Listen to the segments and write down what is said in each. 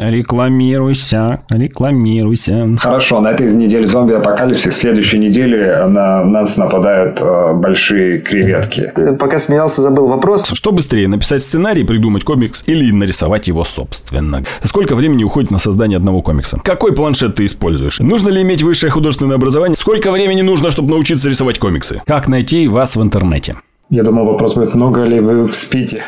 Рекламируйся, рекламируйся. Хорошо, на этой неделе зомби-апокалипсис. В следующей неделе на нас нападают э, большие креветки. Ты пока смеялся, забыл вопрос. Что быстрее, написать сценарий, придумать комикс или нарисовать его собственно? Сколько времени уходит на создание одного комикса? Какой планшет ты используешь? Нужно ли иметь высшее художественное образование? Сколько времени нужно, чтобы научиться рисовать комиксы? Как найти вас в интернете? Я думал, вопрос будет, много ли вы спите?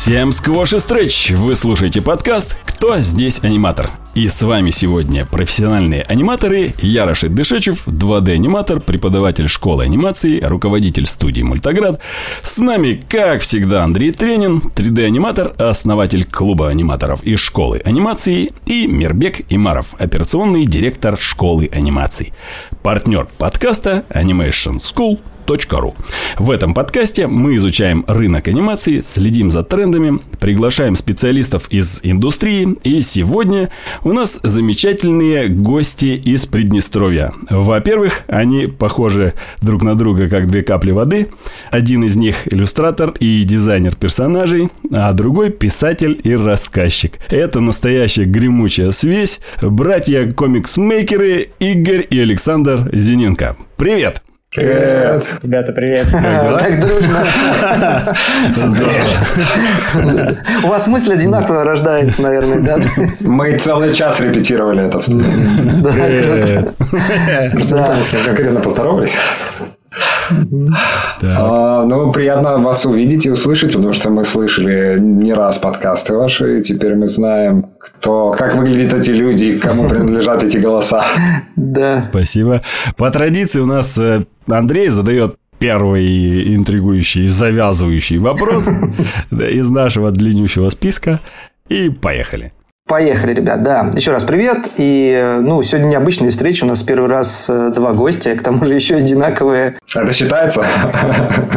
Всем сквош и стретч! Вы слушаете подкаст «Кто здесь аниматор?» И с вами сегодня профессиональные аниматоры я Рашид Дышечев, 2D-аниматор, преподаватель школы анимации, руководитель студии «Мультаград». С нами, как всегда, Андрей Тренин, 3D-аниматор, основатель клуба аниматоров и школы анимации, и Мирбек Имаров, операционный директор школы анимации. Партнер подкаста Animation School ру. В этом подкасте мы изучаем рынок анимации, следим за трендами, приглашаем специалистов из индустрии. И сегодня у нас замечательные гости из Приднестровья. Во-первых, они похожи друг на друга, как две капли воды. Один из них иллюстратор и дизайнер персонажей, а другой писатель и рассказчик. Это настоящая гремучая связь. Братья-комикс-мейкеры Игорь и Александр Зиненко. Привет! Привет. Ребята, привет. Так дружно. У вас мысль одинаково рождается, наверное, да? Мы целый час репетировали это в Да, круто. Просто не помню, с кем конкретно поздоровались. А, ну, приятно вас увидеть и услышать, потому что мы слышали не раз подкасты ваши, и теперь мы знаем, кто, как выглядят эти люди и кому принадлежат эти голоса. Да. Спасибо. По традиции у нас э, Андрей задает первый интригующий, завязывающий вопрос из нашего длиннющего списка. И поехали. Поехали, ребят, да. Еще раз привет. И, ну, сегодня необычная встреча. У нас первый раз э, два гостя, к тому же еще одинаковые. Это считается?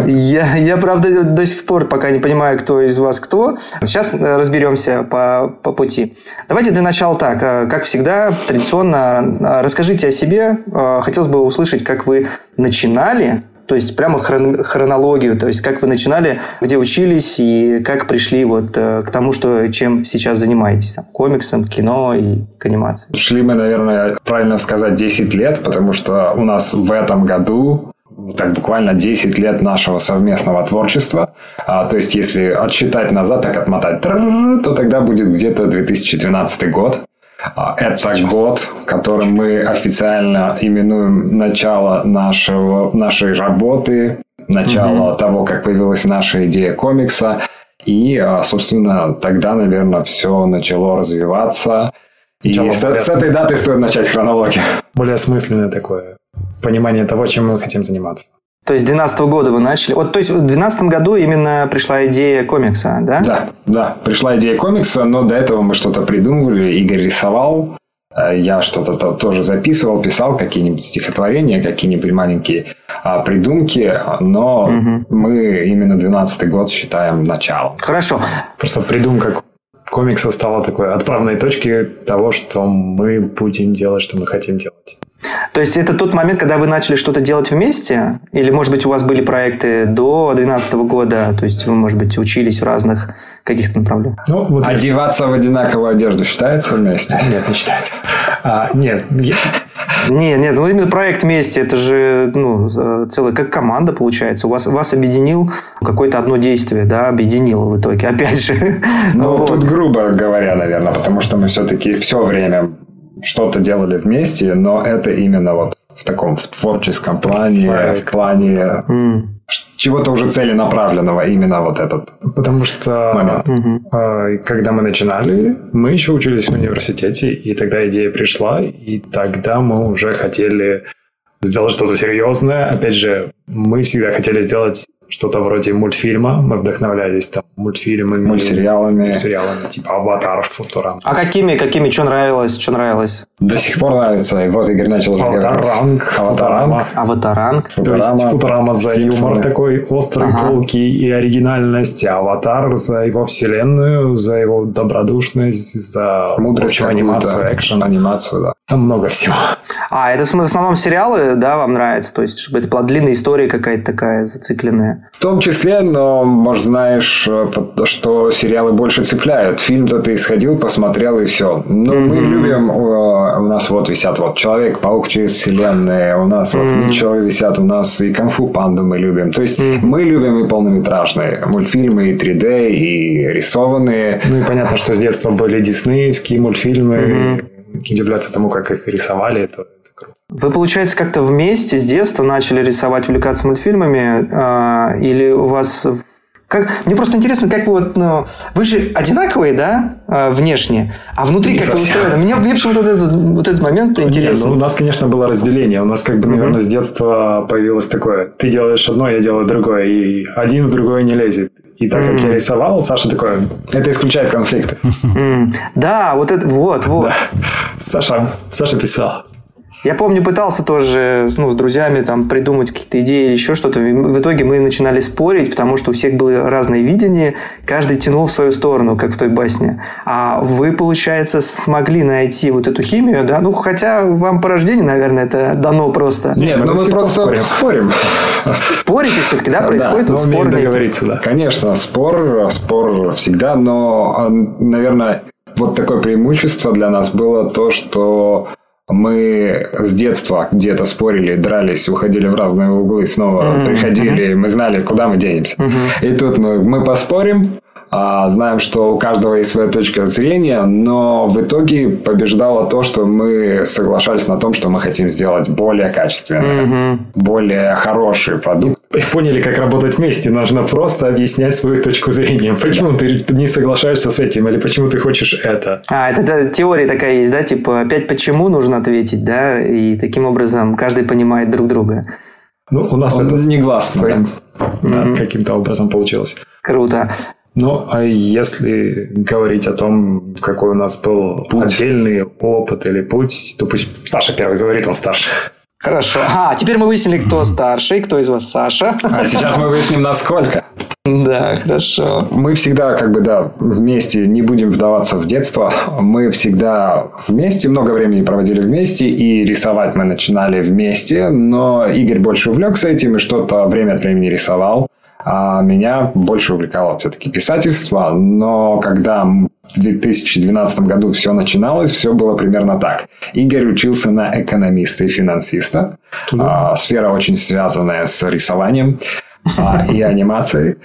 Я, я, правда, до сих пор пока не понимаю, кто из вас кто. Сейчас э, разберемся по, по пути. Давайте для начала так. Э, как всегда, традиционно, расскажите о себе. Хотелось бы услышать, как вы начинали то есть прямо хрон, хронологию, то есть как вы начинали, где учились и как пришли вот э, к тому, что чем сейчас занимаетесь, там, комиксом, кино и к анимации. Шли мы, наверное, правильно сказать, 10 лет, потому что у нас в этом году так буквально 10 лет нашего совместного творчества. А, то есть, если отсчитать назад, так отмотать, то тогда будет где-то 2012 год. А, это год, которым мы официально именуем начало нашего, нашей работы, начало угу. того, как появилась наша идея комикса. И, а, собственно, тогда, наверное, все начало развиваться. И с, с этой даты стоит начать хронологию. Более осмысленное такое понимание того, чем мы хотим заниматься. То есть 2012 года вы начали. Вот, то есть в 2012 году именно пришла идея комикса, да? Да, да, пришла идея комикса, но до этого мы что-то придумывали. Игорь рисовал, э, я что-то тоже записывал, писал какие-нибудь стихотворения, какие-нибудь маленькие а, придумки, но угу. мы именно 12 год считаем начало. Хорошо. Просто придумка комикса стала такой отправной точкой того, что мы будем делать, что мы хотим делать. То есть это тот момент, когда вы начали что-то делать вместе? Или, может быть, у вас были проекты до 2012 года? То есть вы, может быть, учились в разных каких-то направлениях? Ну, вот Одеваться в одинаковую одежду считается вместе? Нет, не считается. А, нет. Нет, нет, ну именно проект вместе, это же ну, целая как команда получается. У вас, вас объединил какое-то одно действие, да, объединило в итоге, опять же. Ну, вот. тут грубо говоря, наверное, потому что мы все-таки все время что-то делали вместе, но это именно вот в таком в творческом плане, right. в плане mm. чего-то уже целенаправленного, именно вот этот. Потому что момент. Mm-hmm. когда мы начинали, мы еще учились в университете, и тогда идея пришла, и тогда мы уже хотели сделать что-то серьезное. Опять же, мы всегда хотели сделать что-то вроде мультфильма. Мы вдохновлялись там мультфильмами, мультсериалами, мультсериалами типа Аватар, Футурама. А какими, какими, что нравилось, что нравилось? До сих пор нравится. И вот Игорь начал уже Аватар Аанг, Аватар Аанг. Аватар Аанг. То есть Футурама за Симпсоны. юмор такой острый, Ага. колкий и оригинальность, а Аватар за его вселенную, за его добродушность, за Мудрость анимацию, экшен. Анимацию, да. Там много всего. А, это в основном сериалы, да, вам нравятся? То есть, чтобы это была длинная история какая-то такая зацикленная. В том числе, но, может, знаешь, э, что сериалы больше цепляют. Фильм-то ты сходил, посмотрел и все. Но мы Мгм. любим, э, у нас вот висят вот Человек-паук через вселенные, у нас вот Мгм. Митчеллы висят, у нас и Конфу Панду мы любим. То есть Мгм. мы любим и полнометражные мультфильмы, и 3D, и рисованные. Ну и понятно, что с детства были диснеевские мультфильмы. Мгм. Удивляться тому, как их рисовали, это круто. Вы, получается, как-то вместе с детства начали рисовать, увлекаться мультфильмами? а, или у вас... Как... Мне просто интересно, как вы вот... Ну, вы же одинаковые, да, а, внешне? А внутри Не как вы совсем. устроены? Мне, мне почему-то вот этот, вот этот момент интересен. ну, у нас, конечно, было разделение. У нас, как бы, наверное, с детства появилось такое. Ты делаешь одно, я делаю другое. И один в другое не лезет. И так как я рисовал, Саша такой, Это исключает конфликты. М, Да, вот это, вот, вот. Саша, Саша писал. Я помню, пытался тоже ну, с друзьями там, придумать какие-то идеи или еще что-то. В итоге мы начинали спорить, потому что у всех было разное видение, каждый тянул в свою сторону, как в той басне. А вы, получается, смогли найти вот эту химию, да? Ну, хотя вам по рождению, наверное, это дано просто. Нет, мы ну мы просто спорим. спорим. Спорите все-таки, да? Да, Происходит Но вот умеем спор. договориться, да. Конечно, спор, спор всегда, но, наверное, вот такое преимущество для нас было то, что мы с детства где-то спорили, дрались, уходили в разные углы, снова Мгм, приходили, мы знали, куда мы денемся. Мгм. И тут мы, мы поспорим, а, знаем, что у каждого есть своя точка зрения, но в итоге побеждало то, что мы соглашались на том, что мы хотим сделать более качественный, Мгм. более хороший продукт. Поняли, как работать вместе. Нужно просто объяснять свою точку зрения. Почему ты не соглашаешься с этим, или почему ты хочешь это. А, это, это теория такая есть, да? Типа, опять почему нужно ответить, да? И таким образом каждый понимает друг друга. Ну, у нас Он это негласно, своим да, Мгм. каким-то образом получилось. Круто. Ну, а если говорить о том, какой у нас был отдельный опыт или путь, то пусть Саша первый говорит, он старше. Хорошо. А, теперь мы выяснили, кто старший, кто из вас Саша. А сейчас мы выясним, насколько. Да, хорошо. Мы всегда, как бы, да, вместе, не будем вдаваться в детство, мы всегда вместе, много времени проводили вместе, и рисовать мы начинали вместе, но Игорь больше увлекся этим и что-то время от времени рисовал, а меня больше увлекало все-таки писательство, но когда в 2012 году все начиналось, все было примерно так. Игорь учился на экономиста и финансиста, а, сфера очень связанная с рисованием а, и анимацией.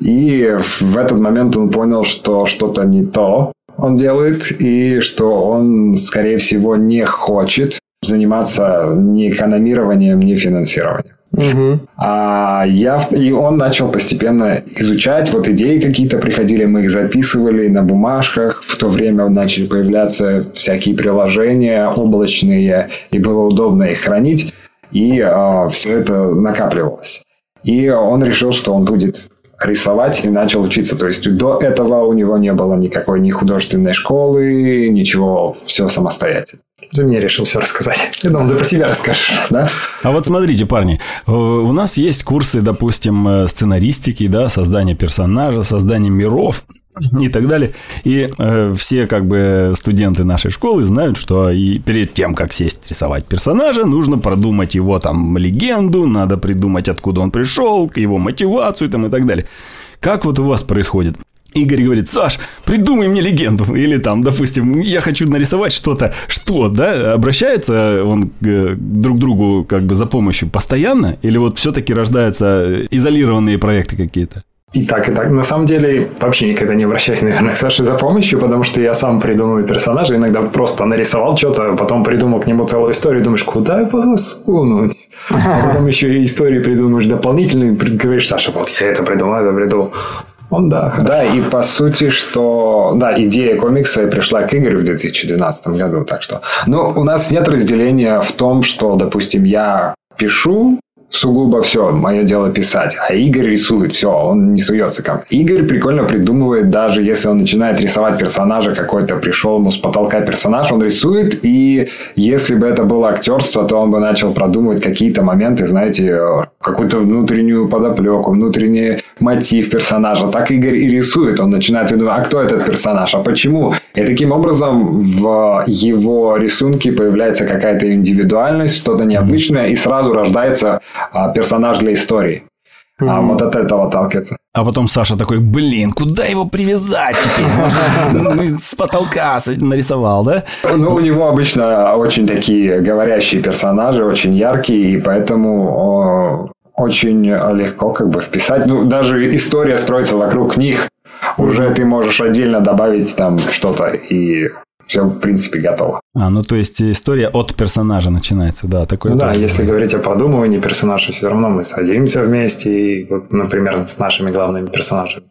И в этот момент он понял, что что-то не то он делает, и что он, скорее всего, не хочет заниматься ни экономированием, ни финансированием. Мгм. А я, и он начал постепенно изучать, вот идеи какие-то приходили, мы их записывали на бумажках, в то время начали появляться всякие приложения облачные, и было удобно их хранить, и все это накапливалось. И он решил, что он будет рисовать и начал учиться. То есть до этого у него не было никакой ни художественной школы, ничего, все самостоятельно. Ты мне решил все рассказать. Я думал, ты про себя расскажешь. Да? А вот смотрите, парни, э, у нас есть курсы, допустим, э, сценаристики, да, создания персонажа, создания миров и так далее. И э, все как бы студенты нашей школы знают, что и перед тем, как сесть рисовать персонажа, нужно продумать его там легенду, надо придумать, откуда он пришел, его мотивацию там и так далее. Как вот у вас происходит? Игорь говорит, Саш, придумай мне легенду. Или там, допустим, я хочу нарисовать что-то. Что, да? Обращается он к друг другу как бы за помощью постоянно? Или вот все-таки рождаются изолированные проекты какие-то? И так, и так. На самом деле, вообще никогда не обращаюсь, наверное, к Саше за помощью, потому что я сам придумываю персонажа, иногда просто нарисовал что-то, потом придумал к нему целую историю, думаешь, куда его засунуть? А потом еще и истории придумаешь дополнительные, говоришь, Саша, вот я это придумал, это придумал. Он, да, хорошо. Да, и по сути, что... Да, идея комикса пришла к Игорю в 2012 году, так что... Ну, у нас нет разделения в том, что, допустим, я пишу сугубо все, мое дело писать. А Игорь рисует, все, он не суется мне. Игорь прикольно придумывает, даже если он начинает рисовать персонажа какой-то, пришел ему с потолка персонаж, он рисует, и если бы это было актерство, то он бы начал продумывать какие-то моменты, знаете, какую-то внутреннюю подоплеку, внутренний мотив персонажа. Так Игорь и рисует. Он начинает придумывать, а кто этот персонаж, а почему? И таким образом в его рисунке появляется какая-то индивидуальность, что-то необычное, и сразу рождается персонаж для истории. А вот от этого отталкивается. А потом Саша такой, блин, куда его привязать теперь? Ну, с потолка нарисовал, да? Ну, у него обычно очень такие говорящие персонажи, очень яркие, и поэтому очень легко как бы вписать. Ну, даже история строится вокруг них. Уже ты можешь отдельно добавить там что-то и все, в принципе, готово. А, ну то есть история от персонажа начинается, да, такое. Ну, да, если говорить о продумывании персонажа, все равно мы садимся вместе, и вот, например, с нашими главными персонажами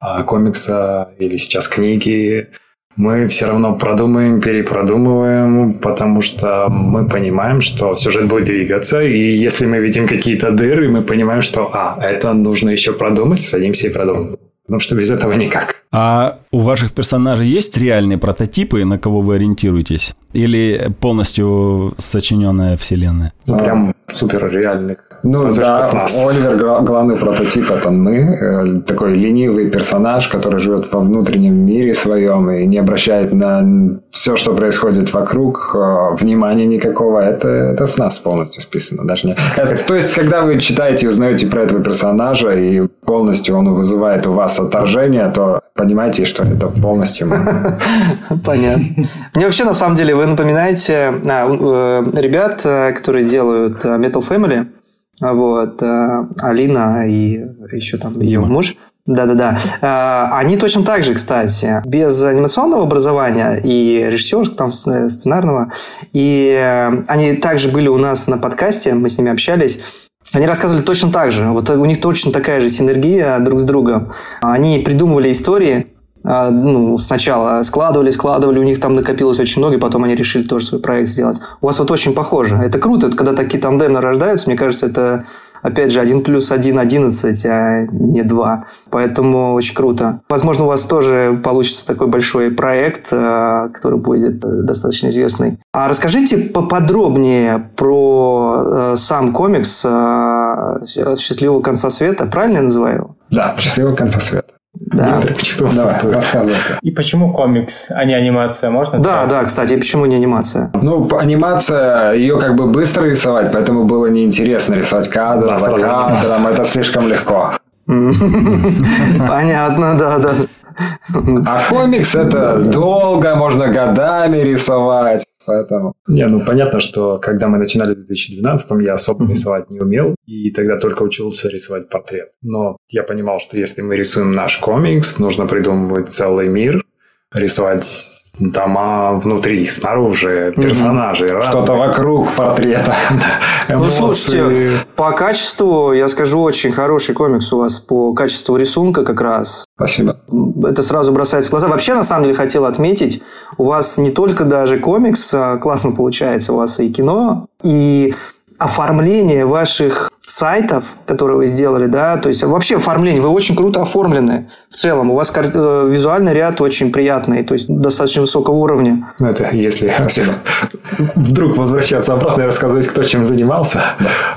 а, комикса или сейчас книги, мы все равно продумаем, перепродумываем, потому что мы понимаем, что сюжет будет двигаться, и если мы видим какие-то дыры, мы понимаем, что, а, это нужно еще продумать, садимся и продумываем. Потому что без этого никак. А у ваших персонажей есть реальные прототипы, на кого вы ориентируетесь? Или полностью сочиненная вселенная? Ну, прям супер реальных. Ну Разве да, Оливер главный прототип это мы, э, такой ленивый персонаж, который живет во внутреннем мире своем и не обращает на все, что происходит вокруг, э, внимания никакого. Это, это с нас полностью списано. Даже не... То есть, когда вы читаете и узнаете про этого персонажа, и полностью он вызывает у вас отторжение, то понимаете, что это полностью Понятно. Мне вообще, на самом деле, вы напоминаете а, э, ребят, которые делают Metal Family, вот, э, Алина и еще там ее муж. Да-да-да. Э, они точно так же, кстати, без анимационного образования и режиссерского, там, сценарного. И э, они также были у нас на подкасте, мы с ними общались. Они рассказывали точно так же. Вот у них точно такая же синергия друг с другом. Они придумывали истории, ну, сначала складывали, складывали, у них там накопилось очень много, и потом они решили тоже свой проект сделать. У вас вот очень похоже. Это круто, когда такие тандемы рождаются, мне кажется, это опять же, 1 плюс 1 – 11, а не 2. Поэтому очень круто. Возможно, у вас тоже получится такой большой проект, а, который будет э, достаточно известный. А расскажите поподробнее про э, сам комикс э, «Счастливого конца света». Правильно я называю его? Да, «Счастливого конца света». Да. Виктор, давай, рассказывай. И почему комикс, а не анимация, можно Да, сказать? да, кстати, и почему не анимация? Ну, анимация, ее как бы быстро рисовать, поэтому было неинтересно рисовать кадр да, за кадром, это слишком легко. Понятно, да, да. А комикс это долго, можно годами рисовать. Поэтому... Не, ну понятно, что когда мы начинали в 2012 я особо mm-hmm. рисовать не умел, и тогда только учился рисовать портрет. Но я понимал, что если мы рисуем наш комикс, нужно придумывать целый мир, рисовать дома внутри, снаружи, персонажи. Mm-hmm. Что-то вокруг портрета. ну, слушайте, по качеству, я скажу, очень хороший комикс у вас по качеству рисунка как раз. Спасибо. Это сразу бросается в глаза. Вообще, на самом деле, хотел отметить, у вас не только даже комикс а, классно получается, у вас и кино, и оформление ваших сайтов, которые вы сделали, да, то есть вообще оформление, вы очень круто оформлены в целом, у вас э, визуальный ряд очень приятный, то есть достаточно высокого уровня. Ну, это если вдруг возвращаться обратно и рассказывать, кто чем занимался,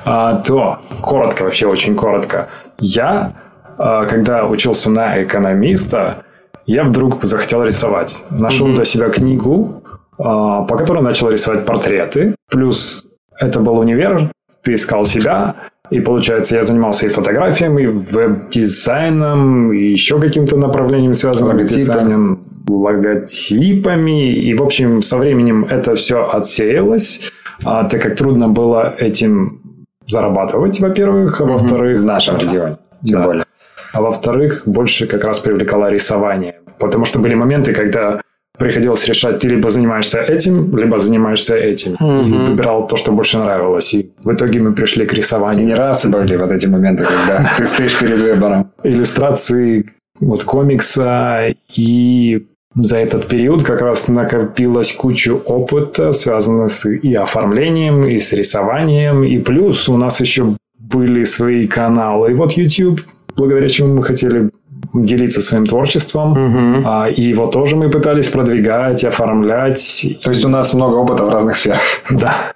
а, то коротко, вообще очень коротко. Я, а, когда учился на экономиста, я вдруг захотел рисовать. Нашел для себя книгу, а, по которой начал рисовать портреты. Плюс это был универ, ты искал себя, и получается, я занимался и фотографией, и веб-дизайном, и еще каким-то направлением, связанным с дизайном, логотипами. И, в общем, со временем это все отсеялось, а, так как трудно было этим зарабатывать, во-первых, а во-вторых... В нашем регионе, тем да. более. А во-вторых, больше как раз привлекало рисование. Потому что были моменты, когда приходилось решать, ты либо занимаешься этим, либо занимаешься этим. Mm-hmm. И выбирал то, что больше нравилось. И в итоге мы пришли к рисованию. И не раз были вот эти моменты, когда ты стоишь перед выбором. Иллюстрации вот комикса и за этот период как раз накопилось кучу опыта, связанного с и оформлением, и с рисованием. И плюс у нас еще были свои каналы. И вот YouTube, благодаря чему мы хотели делиться своим творчеством. Мгм. А, и его тоже мы пытались продвигать, оформлять. То есть у нас много опыта в разных сферах. Да.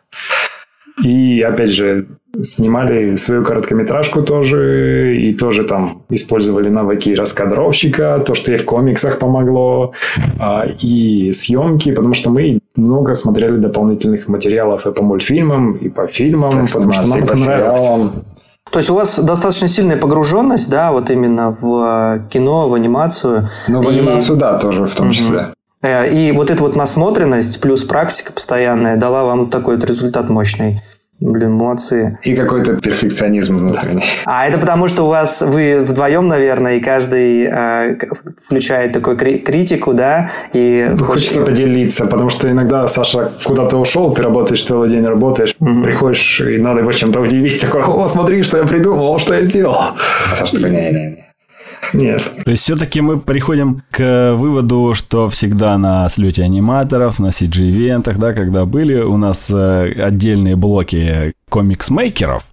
И опять же, снимали свою короткометражку тоже, и тоже там использовали навыки раскадровщика, то, что и в комиксах помогло, а, и съемки, потому что мы много смотрели дополнительных материалов и по мультфильмам, и по фильмам, потому что нам это нравилось. То есть у вас достаточно сильная погруженность, да, вот именно в э, кино, в анимацию. Ну, в И- анимацию, да, тоже в том Мгм. числе. Э, И вот эта вот насмотренность плюс практика постоянная дала вам такой вот результат мощный. Блин, молодцы. И какой-то перфекционизм внутренний. А это потому, что у вас вы вдвоем, наверное, и каждый э, включает такой кри- критику, да, и Ну, Хочется поделиться, потому что иногда Саша куда-то ушел, ты работаешь целый день, работаешь, приходишь, и надо его чем-то удивить. Такой, о, смотри, что я придумал, что я сделал. А Саша такой, не-не-не. Нет. То есть все-таки мы приходим к выводу, что всегда на слете аниматоров, на CG-ивентах, да, когда были у нас э, отдельные блоки комикс-мейкеров,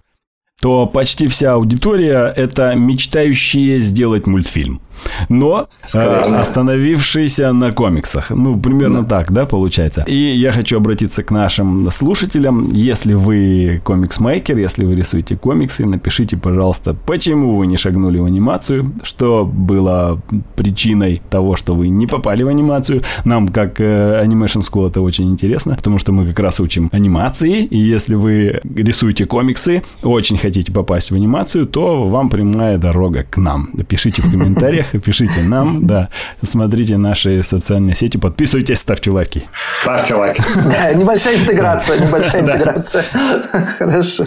то почти вся аудитория это мечтающие сделать мультфильм, но э, Скорее остановившиеся на комиксах. Ну, примерно так, да, получается. И я хочу обратиться к нашим слушателям. Если вы комикс-мейкер, если вы рисуете комиксы, напишите, пожалуйста, почему вы не шагнули в анимацию, что было причиной того, что вы не попали в анимацию. Нам, как э, Animation School, это очень интересно, потому что мы как раз учим анимации, и если вы рисуете комиксы, очень хотите попасть в анимацию, то вам прямая дорога к нам. Пишите в комментариях, пишите нам, да, смотрите наши социальные сети, подписывайтесь, ставьте лайки. Ставьте лайк. Да, небольшая интеграция, небольшая интеграция. Хорошо.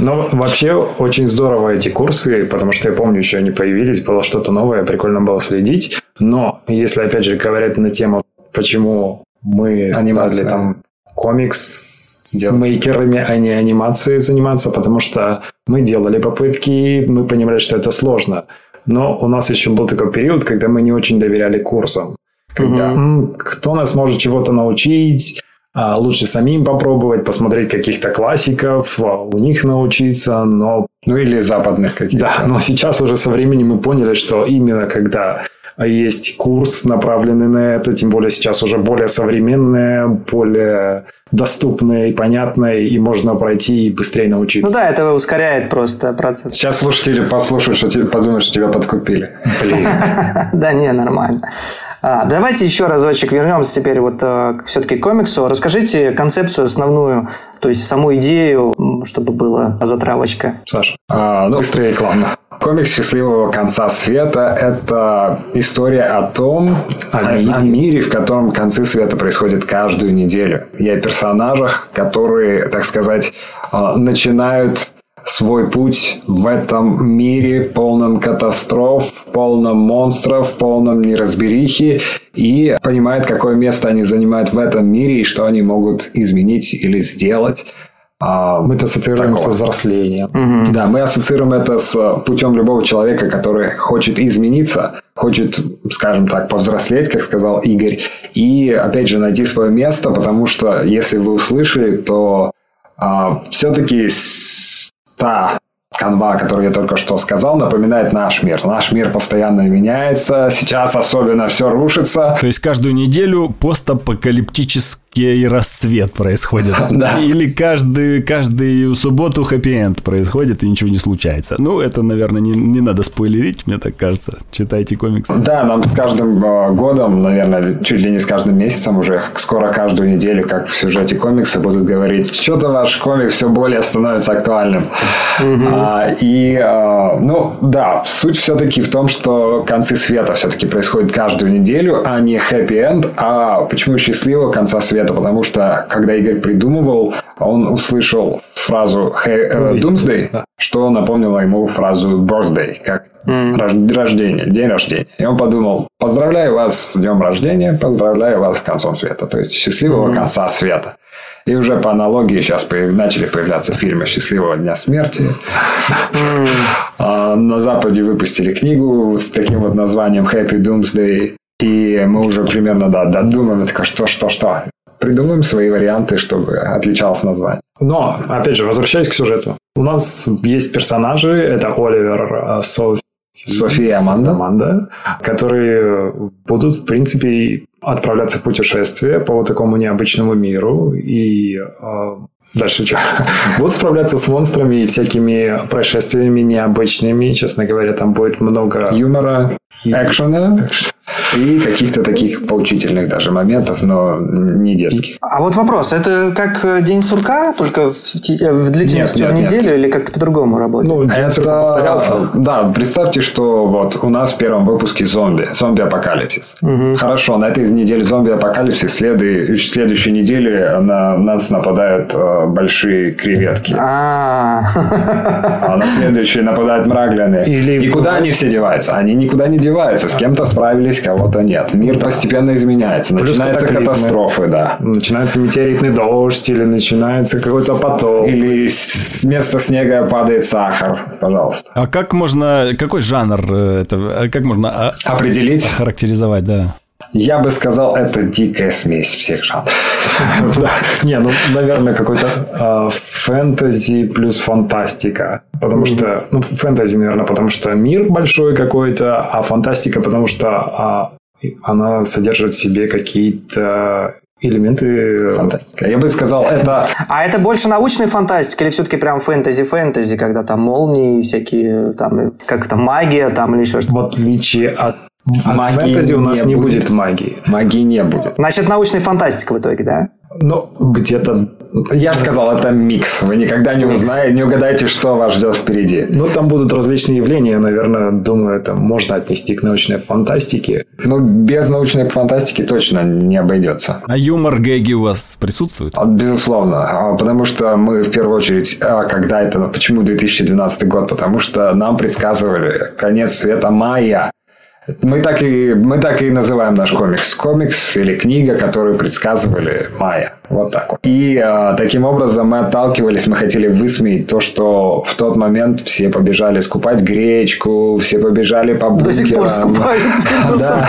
Но вообще очень здорово эти курсы, потому что я помню, еще они появились, было что-то новое, прикольно было следить. Но если опять же говорить на тему, почему мы стали Анимация. там комикс с мейкерами, а не анимацией заниматься, потому что мы делали попытки, мы понимали, что это сложно. Но у нас еще был такой период, когда мы не очень доверяли курсам. Когда «М, кто нас может чего-то научить, а, лучше самим попробовать, посмотреть каких-то классиков, а, у них научиться, но Ну, или западных каких-то. да, но сейчас уже со временем мы поняли, что именно когда есть курс, направленный на это, тем более сейчас уже более современное, более доступное и понятное, и можно пройти и быстрее научиться. Ну да, это ускоряет просто процесс. Сейчас слушатели послушают, что тебе, подумают, что тебя подкупили. Блин. Да, не, нормально. А, давайте еще разочек вернемся теперь вот все-таки к комиксу. Расскажите концепцию основную, то есть саму идею, чтобы была затравочка. Саша. А, ну, быстрее рекламно. Комикс «Счастливого конца света» – это история о том, О о, мире. о мире, в котором концы света происходят каждую неделю. И о персонажах, которые, так сказать, а, начинают свой путь в этом мире полном катастроф, полном монстров, полном неразберихи и понимают, какое место они занимают в этом мире и что они могут изменить или сделать. А, Мы это ассоциируем Такого. со взрослением. да, мы ассоциируем это с э, путем любого человека, который хочет измениться, хочет, скажем так, повзрослеть, как сказал Игорь, и, опять же, найти свое место, потому что, если вы услышали, то все-таки та канва, которую я только что сказал, напоминает наш мир. Наш мир постоянно меняется, сейчас особенно все рушится. То есть каждую неделю постапокалиптический расцвет происходит. Да. Или каждую, каждую субботу хэппи-энд происходит и ничего не случается. Ну, это, наверное, не, не надо спойлерить, мне так кажется. Читайте комиксы. Да, нам с каждым э, годом, наверное, чуть ли не с каждым месяцем уже, скоро каждую неделю, как в сюжете комикса, будут говорить, что-то ваш комикс все более становится актуальным. А, и, э, ну, да, суть все-таки в том, что концы света все-таки происходят каждую неделю, а не хэппи-энд. А почему счастливого конца света? Потому что, когда Игорь придумывал, он услышал фразу «Хэ- э, Doomsday, да. что напомнило ему фразу birthday, как рож- рождение, день рождения. И он подумал, поздравляю вас с днем рождения, поздравляю вас с концом света. То есть счастливого конца света. И уже по аналогии сейчас начали появляться фильмы «Счастливого дня смерти». А, На Западе выпустили книгу с таким вот названием «Happy Doomsday». И мы уже примерно, да, додумаем, так что, что, что. Придумаем свои варианты, чтобы отличалось название. Но, опять же, возвращаясь к сюжету. У нас есть персонажи, это Оливер, Софи, София и Аманда. Аманда, которые будут, в принципе, отправляться в путешествие по вот такому необычному миру и э, Дальше что? Будут справляться с монстрами и всякими происшествиями необычными. Честно говоря, там будет много Юмора, экшена и каких-то таких поучительных даже моментов, но не детских. А вот вопрос, это как э, День сурка, только в, те- э, в длительностью Нет, в нет, неделю или как-то по-другому работает? Ну, День сурка Это, повторялся. да, представьте, что вот у нас в первом выпуске зомби, зомби-апокалипсис. Хорошо, на этой неделе зомби-апокалипсис, следы- следующей неделе на нас нападают э, большие креветки. А, А на следующей нападают мрагляны. Или- И куда они все деваются? Они никуда не деваются. С кем-то справились, кого-то нет. Мир постепенно изменяется. Плюс Начинаются катастрофы, да. Начинается метеоритный дождь или начинается какой-то потоп. Или с- вместо снега падает сахар. Пожалуйста. А как можно, какой жанр э, это, а как можно а, Определить? характеризовать, да? Я бы сказал, это дикая смесь всех жанров. Да. Не, ну, наверное, какой-то а, фэнтези плюс фантастика. Потому что, ну, фэнтези, наверное, потому что мир большой какой-то, а фантастика, потому что а, она содержит в себе какие-то элементы... Фантастика. Я бы сказал, это а это больше научная фантастика или все-таки прям фэнтези-фэнтези, когда там молнии всякие, там, э, как то магия там или еще что-то? В отличие от, от Магии фэнтези у нас не не будет. будет. магии. магии не будет. Значит, научная фантастика в итоге, да? Но где-то... Я же сказал, это микс. Вы никогда не узнаете, не угадаете, что вас ждет впереди. Ну, там будут различные явления, наверное, думаю, это можно отнести к научной фантастике. Ну, без научной фантастики точно не обойдется. А юмор, гэги у вас присутствуют? А, Безусловно, А, потому что мы в первую очередь, а, когда это, ну, почему 2012 год? Потому что нам предсказывали конец света майя. Мы так и, мы так и называем наш комикс. Комикс или книга, которую предсказывали майя. Вот так вот. И а, таким образом мы отталкивались, мы хотели высмеять то, что в тот момент все побежали скупать гречку, все побежали по До сих пор бункерам. скупают. Да,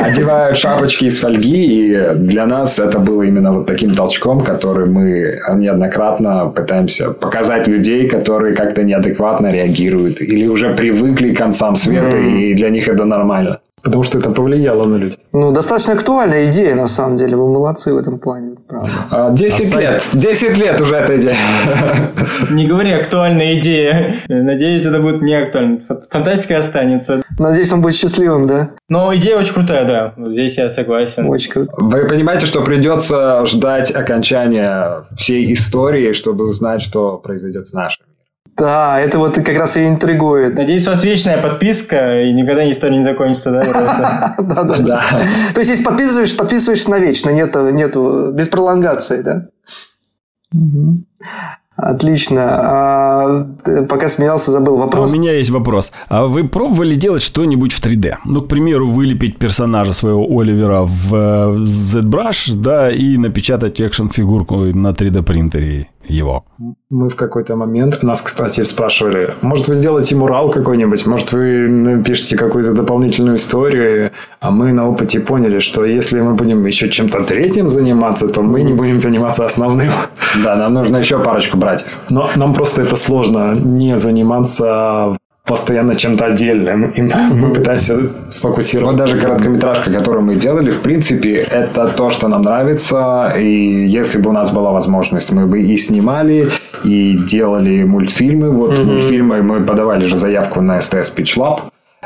одевают шапочки из фольги, и для нас это было именно вот таким толчком, который мы неоднократно пытаемся показать людей, которые как-то неадекватно реагируют или уже привыкли к концам света, и для них это нормально. Потому что это повлияло на людей. Ну, достаточно актуальная идея, на самом деле. Вы молодцы в этом плане, правда. А, 10 А лет, 10 лет уже эта идея. Не говори актуальная идея. Надеюсь, это будет не актуально. Фа- Фантастика останется. Надеюсь, он будет счастливым, да? Но идея очень крутая, да. Здесь я согласен. Очень круто. Вы понимаете, что придется ждать окончания всей истории, чтобы узнать, что произойдет с нашим. Да, это вот как раз и интригует. Надеюсь, у вас вечная подписка, и никогда история не закончится, да? Да, да, да. То есть, если подписываешься, подписываешься навечно, нету, нету без пролонгации, да? Отлично. А, т- пока смеялся, забыл А у вопрос. меня есть вопрос. А вы пробовали делать что-нибудь в 3D? Ну, к примеру, вылепить персонажа своего Оливера в э, ZBrush, да, и напечатать экшн-фигурку на 3D принтере его. Мы в какой-то момент, нас, кстати, спрашивали, может, вы сделаете мурал какой-нибудь, может, вы напишите какую-то дополнительную историю, а мы на опыте поняли, что если мы будем еще чем-то третьим заниматься, то мы не будем заниматься основным. Да, нам нужно еще парочку братьев. Но нам просто это сложно, не заниматься постоянно чем-то отдельным. И мы пытаемся Вот сфокусироваться. даже короткометражка, которую мы делали, в принципе, это то, что нам нравится. И если бы у нас была возможность, мы бы и снимали, и делали мультфильмы. Вот мультфильмы мы подавали же заявку на СТС Pitch Lab.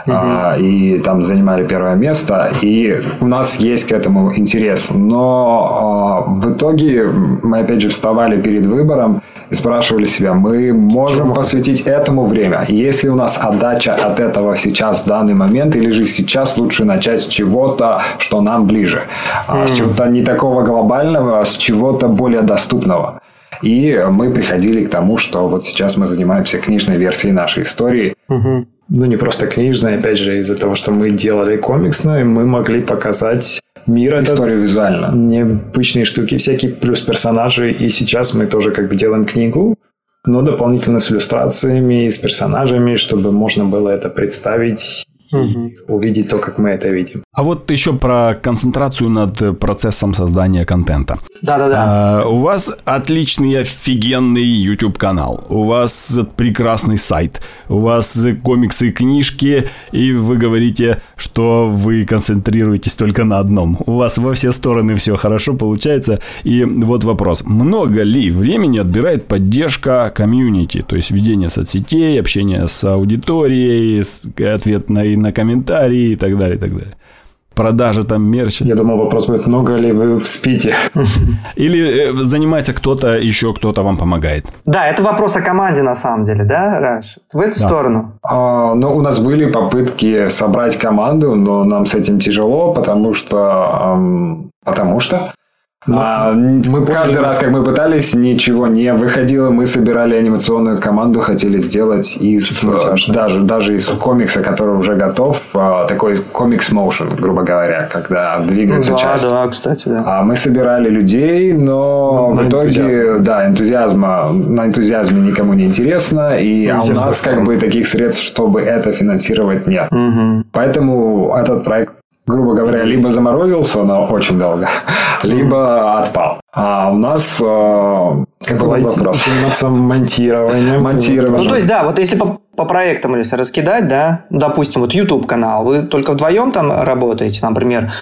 А, и там занимали первое место, и у нас есть к этому интерес. Но а, в итоге мы опять же вставали перед выбором и спрашивали себя, мы можем посвятить этому время. Если у нас отдача от этого сейчас в данный момент, или же сейчас лучше начать с чего-то, что нам ближе, а, с чего-то не такого глобального, а с чего-то более доступного. И мы приходили к тому, что вот сейчас мы занимаемся книжной версией нашей истории. Мгм. Ну не просто книжная, опять же, из-за того, что мы делали комиксную, мы могли показать мир этот, Историю визуально. необычные штуки всякие, плюс персонажи, и сейчас мы тоже как бы делаем книгу, но дополнительно с иллюстрациями, с персонажами, чтобы можно было это представить и увидеть то, как мы это видим. А вот еще про концентрацию над процессом создания контента. Да-да-да. А, у вас отличный, офигенный YouTube-канал, у вас прекрасный сайт, у вас комиксы и книжки, и вы говорите, что вы концентрируетесь только на одном. У вас во все стороны все хорошо получается. И вот вопрос. Много ли времени отбирает поддержка комьюнити? То есть ведение соцсетей, общение с аудиторией, ответ на, на комментарии и так далее, и так далее продажа там мерча. Я думал, вопрос будет, много ли вы спите? Или э, занимается кто-то, еще кто-то вам помогает? Да, это вопрос о команде на самом деле, да, Раш? В эту да. сторону? А, ну, у нас были попытки собрать команду, но нам с этим тяжело, потому что... Эм, потому что Ну, а, мы каждый поняли, раз, как мы пытались, ничего не выходило. Мы собирали анимационную команду, хотели сделать из даже даже из комикса, который уже готов, а, такой комикс motion, грубо говоря, когда двигаются да, части. да, кстати, да. А мы собирали людей, но Ну, в итоге, энтузиазм. да, энтузиазма, на энтузиазме никому не интересно, и Ну, а у нас как бы таких средств, чтобы это финансировать, нет. Поэтому этот проект, грубо говоря, либо заморозился, но очень долго, либо отпал. А у нас э, какой вопрос? заниматься монтированием. Монтированием. Ну, то есть, да, вот если по, по проектам, если раскидать, да, допустим, вот YouTube-канал, вы только вдвоем там работаете, например,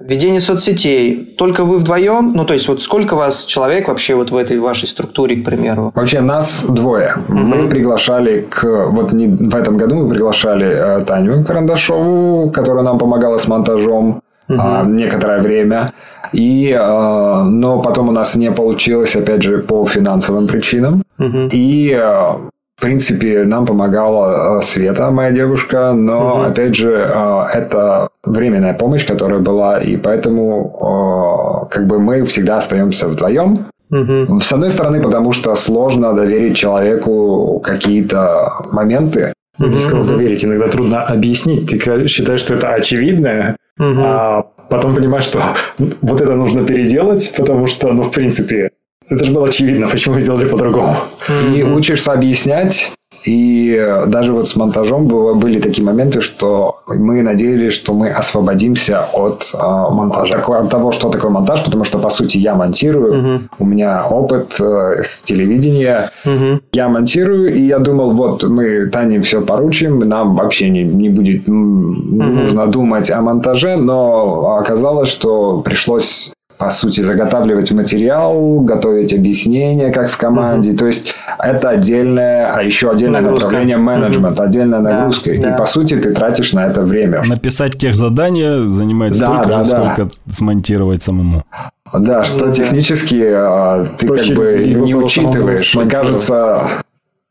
ведение соцсетей, только вы вдвоем, ну, то есть, вот сколько вас человек вообще вот в этой вашей структуре, к примеру? Вообще нас двое. Мы приглашали к... Вот не, в этом году мы приглашали э, Таню Карандашову, которая нам помогала с монтажом а, некоторое время. И, э, но потом у нас не получилось, опять же, по финансовым причинам. Мгм. И, э, в принципе, нам помогала Света, моя девушка, но, опять же, это временная помощь, которая была, и поэтому э, как бы мы всегда остаемся вдвоем. Мгм. С одной стороны, потому что сложно доверить человеку какие-то моменты. Я бы не сказал доверить, иногда трудно объяснить. Ты считаешь, что это очевидное, Мгм. а потом понимаешь, что вот это нужно переделать, потому что, ну, в принципе, это же было очевидно, почему вы сделали по-другому. И учишься объяснять. И э, даже вот с монтажом было, были такие моменты, что мы надеялись, что мы освободимся от э, монтажа. Такое- от того, что такое монтаж, потому что, по сути, я монтирую. Мгм. У меня опыт э, с телевидения. Мгм. Я монтирую, и я думал, вот мы Тане все поручим, нам вообще не, не будет м, нужно думать о монтаже, но оказалось, что пришлось по сути, заготавливать материал, готовить объяснения, как в команде. То есть, это отдельное, а еще отдельное Нагрузка. направление менеджмента, отдельная Да, нагрузка. да. И, по сути, ты тратишь на это время. Написать тех задания занимает Да, столько да, же, да. сколько смонтировать самому. Да, что Ну да. технически э, ты Проще как бы не самому учитываешь. И кажется,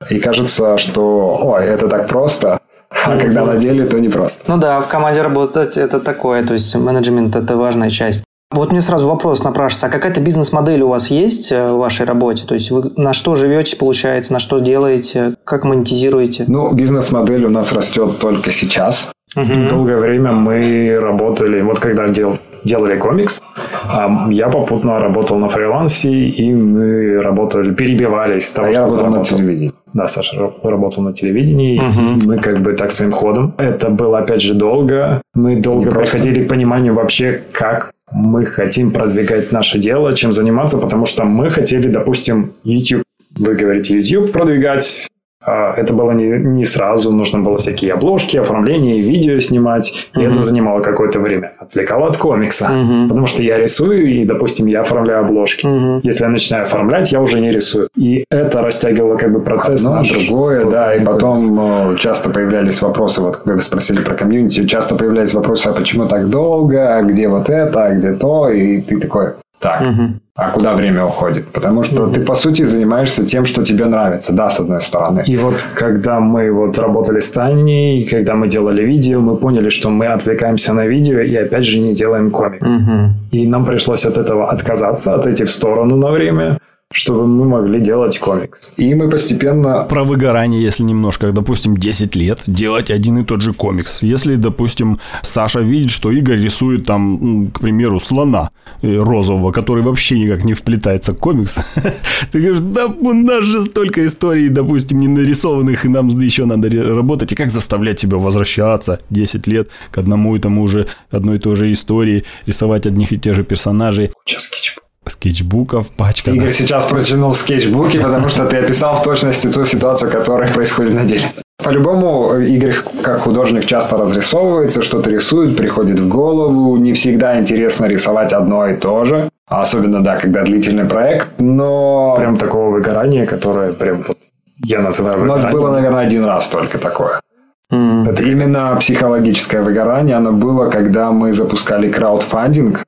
и кажется, что ой, это так просто, а когда на деле, то не просто. Ну да, в команде работать это такое, то есть менеджмент это важная часть. Вот мне сразу вопрос напрашивается, а какая-то бизнес-модель у вас есть э, в вашей работе? То есть вы на что живете, получается, на что делаете, как монетизируете? Ну, бизнес-модель у нас растет только сейчас. Мгм. Долгое время мы работали, вот когда дел, делали комикс, а, я попутно работал на фрилансе, и мы работали, перебивались с того, А я что работал на телевидении. Да, Саша раб- работал на телевидении, и мы как бы так своим ходом. Это было, опять же, долго. Мы долго Непросто. приходили к пониманию вообще, как мы хотим продвигать наше дело, чем заниматься, потому что мы хотели, допустим, YouTube, вы говорите, YouTube продвигать, это было не, не сразу, нужно было всякие обложки, оформление, видео снимать, и это занимало какое-то время. Отвлекало от комикса, Мгм. потому что я рисую, и, допустим, я оформляю обложки. Мгм. Если я начинаю оформлять, я уже не рисую. И это растягивало как бы процесс Одно, наш другое, да, и потом э, часто появлялись вопросы, вот вы спросили про комьюнити, часто появлялись вопросы, а почему так долго, а где вот это, а где то, и ты такой, так, Мгм. А куда время уходит? Потому что ты, по сути, занимаешься тем, что тебе нравится, да, с одной стороны. И вот когда мы вот работали с Таней, когда мы делали видео, мы поняли, что мы отвлекаемся на видео и опять же не делаем комикс. Мгм. И нам пришлось от этого отказаться, отойти в сторону на время, чтобы мы могли делать комикс. И мы постепенно... Про выгорание, если немножко, допустим, 10 лет делать один и тот же комикс. Если, допустим, Саша видит, что Игорь рисует там, к примеру, слона э, розового, который вообще никак не вплетается в комикс. Ты говоришь, да у нас же столько историй, допустим, не нарисованных, и нам еще надо работать. И как заставлять себя возвращаться 10 лет к одному и тому же, одной и той же истории, рисовать одних и тех же персонажей. Куча скетчбуков скетчбуков пачка. Игорь сейчас протянул скетчбуки, потому что ты описал в точности ту ситуацию, которая происходит на деле. По-любому, Игорь как художник часто разрисовывается, что-то рисует, приходит в голову. Не всегда интересно рисовать одно и то же. Особенно, да, когда длительный проект, но... Прям такого выгорания, которое прям вот я называю выгоранием. У нас было, наверное, один раз только такое. Mm. Это именно психологическое выгорание. Оно было, когда мы запускали краудфандинг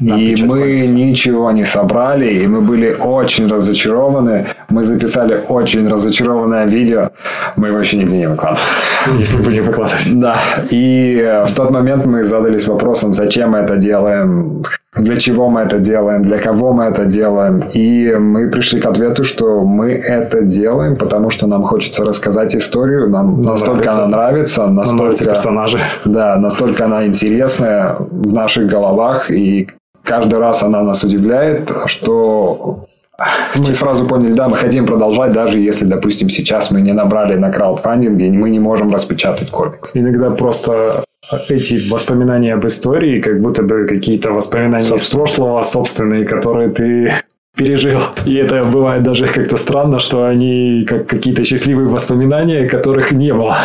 и мы ничего не собрали, и мы были очень разочарованы. Мы записали очень разочарованное видео. Мы его еще нигде не выкладывали. Если будем выкладывать. Да. И э, в тот момент мы задались вопросом, зачем мы это делаем, для чего мы это делаем, для кого мы это делаем. И мы пришли к ответу, что мы это делаем, потому что нам хочется рассказать историю, нам, нам настолько нравится. она нравится, настолько... персонажи. Да, настолько она интересная в наших головах, и каждый раз она нас удивляет, что мы сразу поняли, да, мы хотим продолжать, даже если, допустим, сейчас мы не набрали на краудфандинге, мы не можем распечатать комикс. Иногда просто эти воспоминания об истории, как будто бы какие-то воспоминания из прошлого собственные, которые ты пережил. И это бывает даже как-то странно, что они как какие-то счастливые воспоминания, которых не было.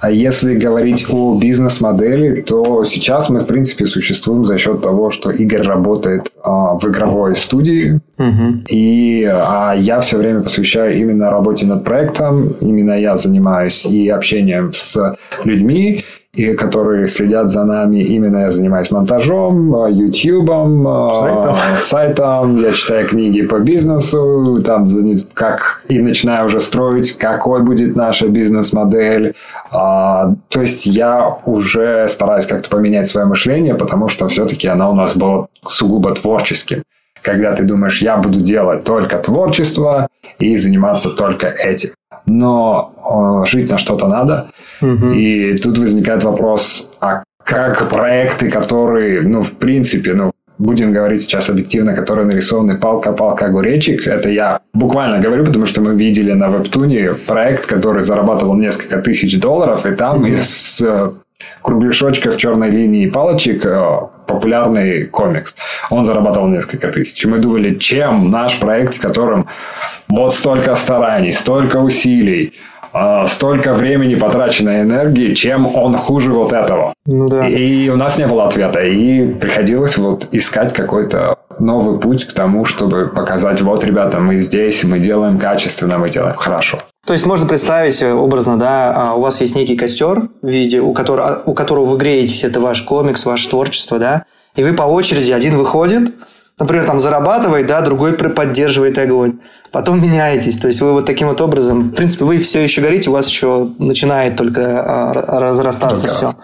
А если говорить о бизнес-модели, то сейчас мы, в принципе, существуем за счет того, что Игорь работает а, в игровой студии, угу. и а я все время посвящаю именно работе над проектом, именно я занимаюсь и общением с людьми, и которые следят за нами. Именно я занимаюсь монтажом, ютубом, сайтом. сайтом. Я читаю книги по бизнесу, там как и начинаю уже строить, какой будет наша бизнес-модель. А, то есть я уже стараюсь как-то поменять свое мышление, потому что все-таки оно у нас было сугубо творческим когда ты думаешь, я буду делать только творчество и заниматься только этим но э, жить на что-то надо. Угу. И тут возникает вопрос, а как проекты, которые, ну, в принципе, ну, будем говорить сейчас объективно, которые нарисованы палка-палка огуречек, это я буквально говорю, потому что мы видели на Вебтуне проект, который зарабатывал несколько тысяч долларов, и там mm-hmm. из э, кругляшочков черной линии палочек э, популярный комикс. Он зарабатывал несколько тысяч. И мы думали, чем наш проект, в котором вот столько стараний, столько усилий, а, столько времени потраченной энергии, чем он хуже вот этого. Ну, да. И у нас не было ответа. И приходилось вот искать какой-то новый путь к тому, чтобы показать, вот, ребята, мы здесь, мы делаем качественно, мы делаем хорошо. То есть можно представить образно, да, а, у вас есть некий костер в виде, у которого, у которого вы греетесь, это ваш комикс, ваше творчество, да, и вы по очереди, один выходит, например, там зарабатывает, да, другой поддерживает огонь. Потом меняетесь. То есть вы вот таким вот образом, в принципе, вы все еще горите, у вас еще начинает только а, разрастаться только все. Раз.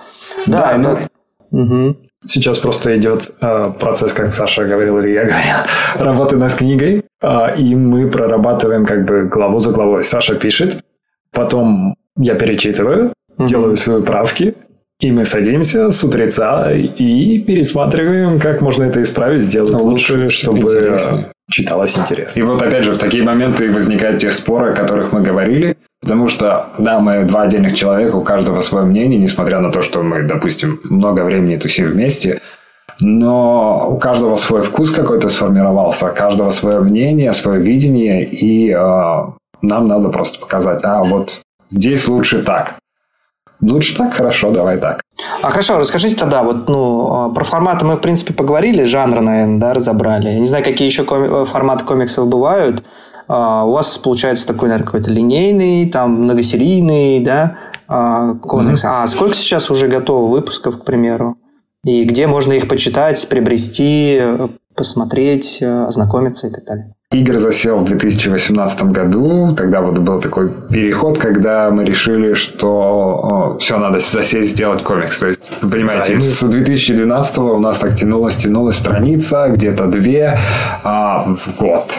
Да, да это... ну, угу. Сейчас просто идет э, процесс, как Саша говорил или я говорил, работы над книгой, э, и мы прорабатываем как бы главу за главой. Саша пишет, потом я перечитываю, угу. делаю свои правки, и мы садимся с утреца и пересматриваем, как можно это исправить, сделать лучше, лучше чтобы интереснее. читалось интересно. И вот опять же в такие моменты возникают те споры, о которых мы говорили, потому что, да, мы два отдельных человека, у каждого свое мнение, несмотря на то, что мы, допустим, много времени тусим вместе, но у каждого свой вкус какой-то сформировался, у каждого свое мнение, свое видение, и э, нам надо просто показать, а вот здесь лучше так. Лучше так, хорошо, давай так. А хорошо, расскажите тогда, вот, ну, про форматы мы, в принципе, поговорили, жанры, наверное, да, разобрали. Не знаю, какие еще коми- э, форматы комиксов бывают. А, у вас получается такой, наверное, какой-то линейный, там, многосерийный, да, а, комикс. Mm-hmm. А сколько сейчас уже готово выпусков, к примеру? И где можно их почитать, приобрести, посмотреть, ознакомиться и так далее? Игорь засел в 2018 году. Тогда вот был такой переход, когда мы решили, что о, все, надо засесть, сделать комикс. То есть, вы понимаете, да, с 2012 у нас так тянулась, тянулась страница, где-то две а, в год.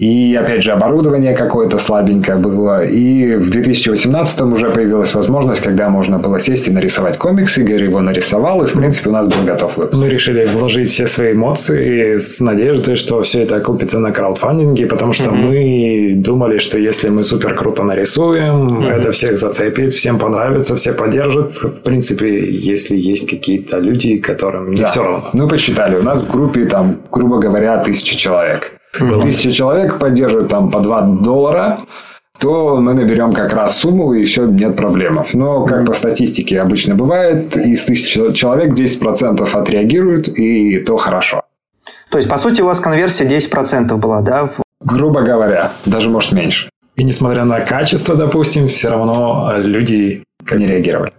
И, опять же, оборудование какое-то слабенькое было. И в 2018 уже появилась возможность, когда можно было сесть и нарисовать комикс. Игорь его нарисовал, и, в принципе, у нас был готов выпуск. Мы решили вложить все свои эмоции с надеждой, что все это окупится на краудфандинге, потому что mm-hmm. мы думали, что если мы супер круто нарисуем, mm-hmm. это всех зацепит, всем понравится, все поддержат. В принципе, если есть какие-то люди, которым не да. все равно. Мы посчитали, у нас в группе там, грубо говоря, тысяча человек. Было. Тысяча человек поддерживают там по 2 доллара, то мы наберем как раз сумму, и все, нет проблем. Но, как по статистике обычно бывает, из тысячи человек 10% отреагируют, и то хорошо. То есть, по сути, у вас конверсия 10% была, да? Грубо говоря, даже может меньше. И несмотря на качество, допустим, все равно люди не реагировали.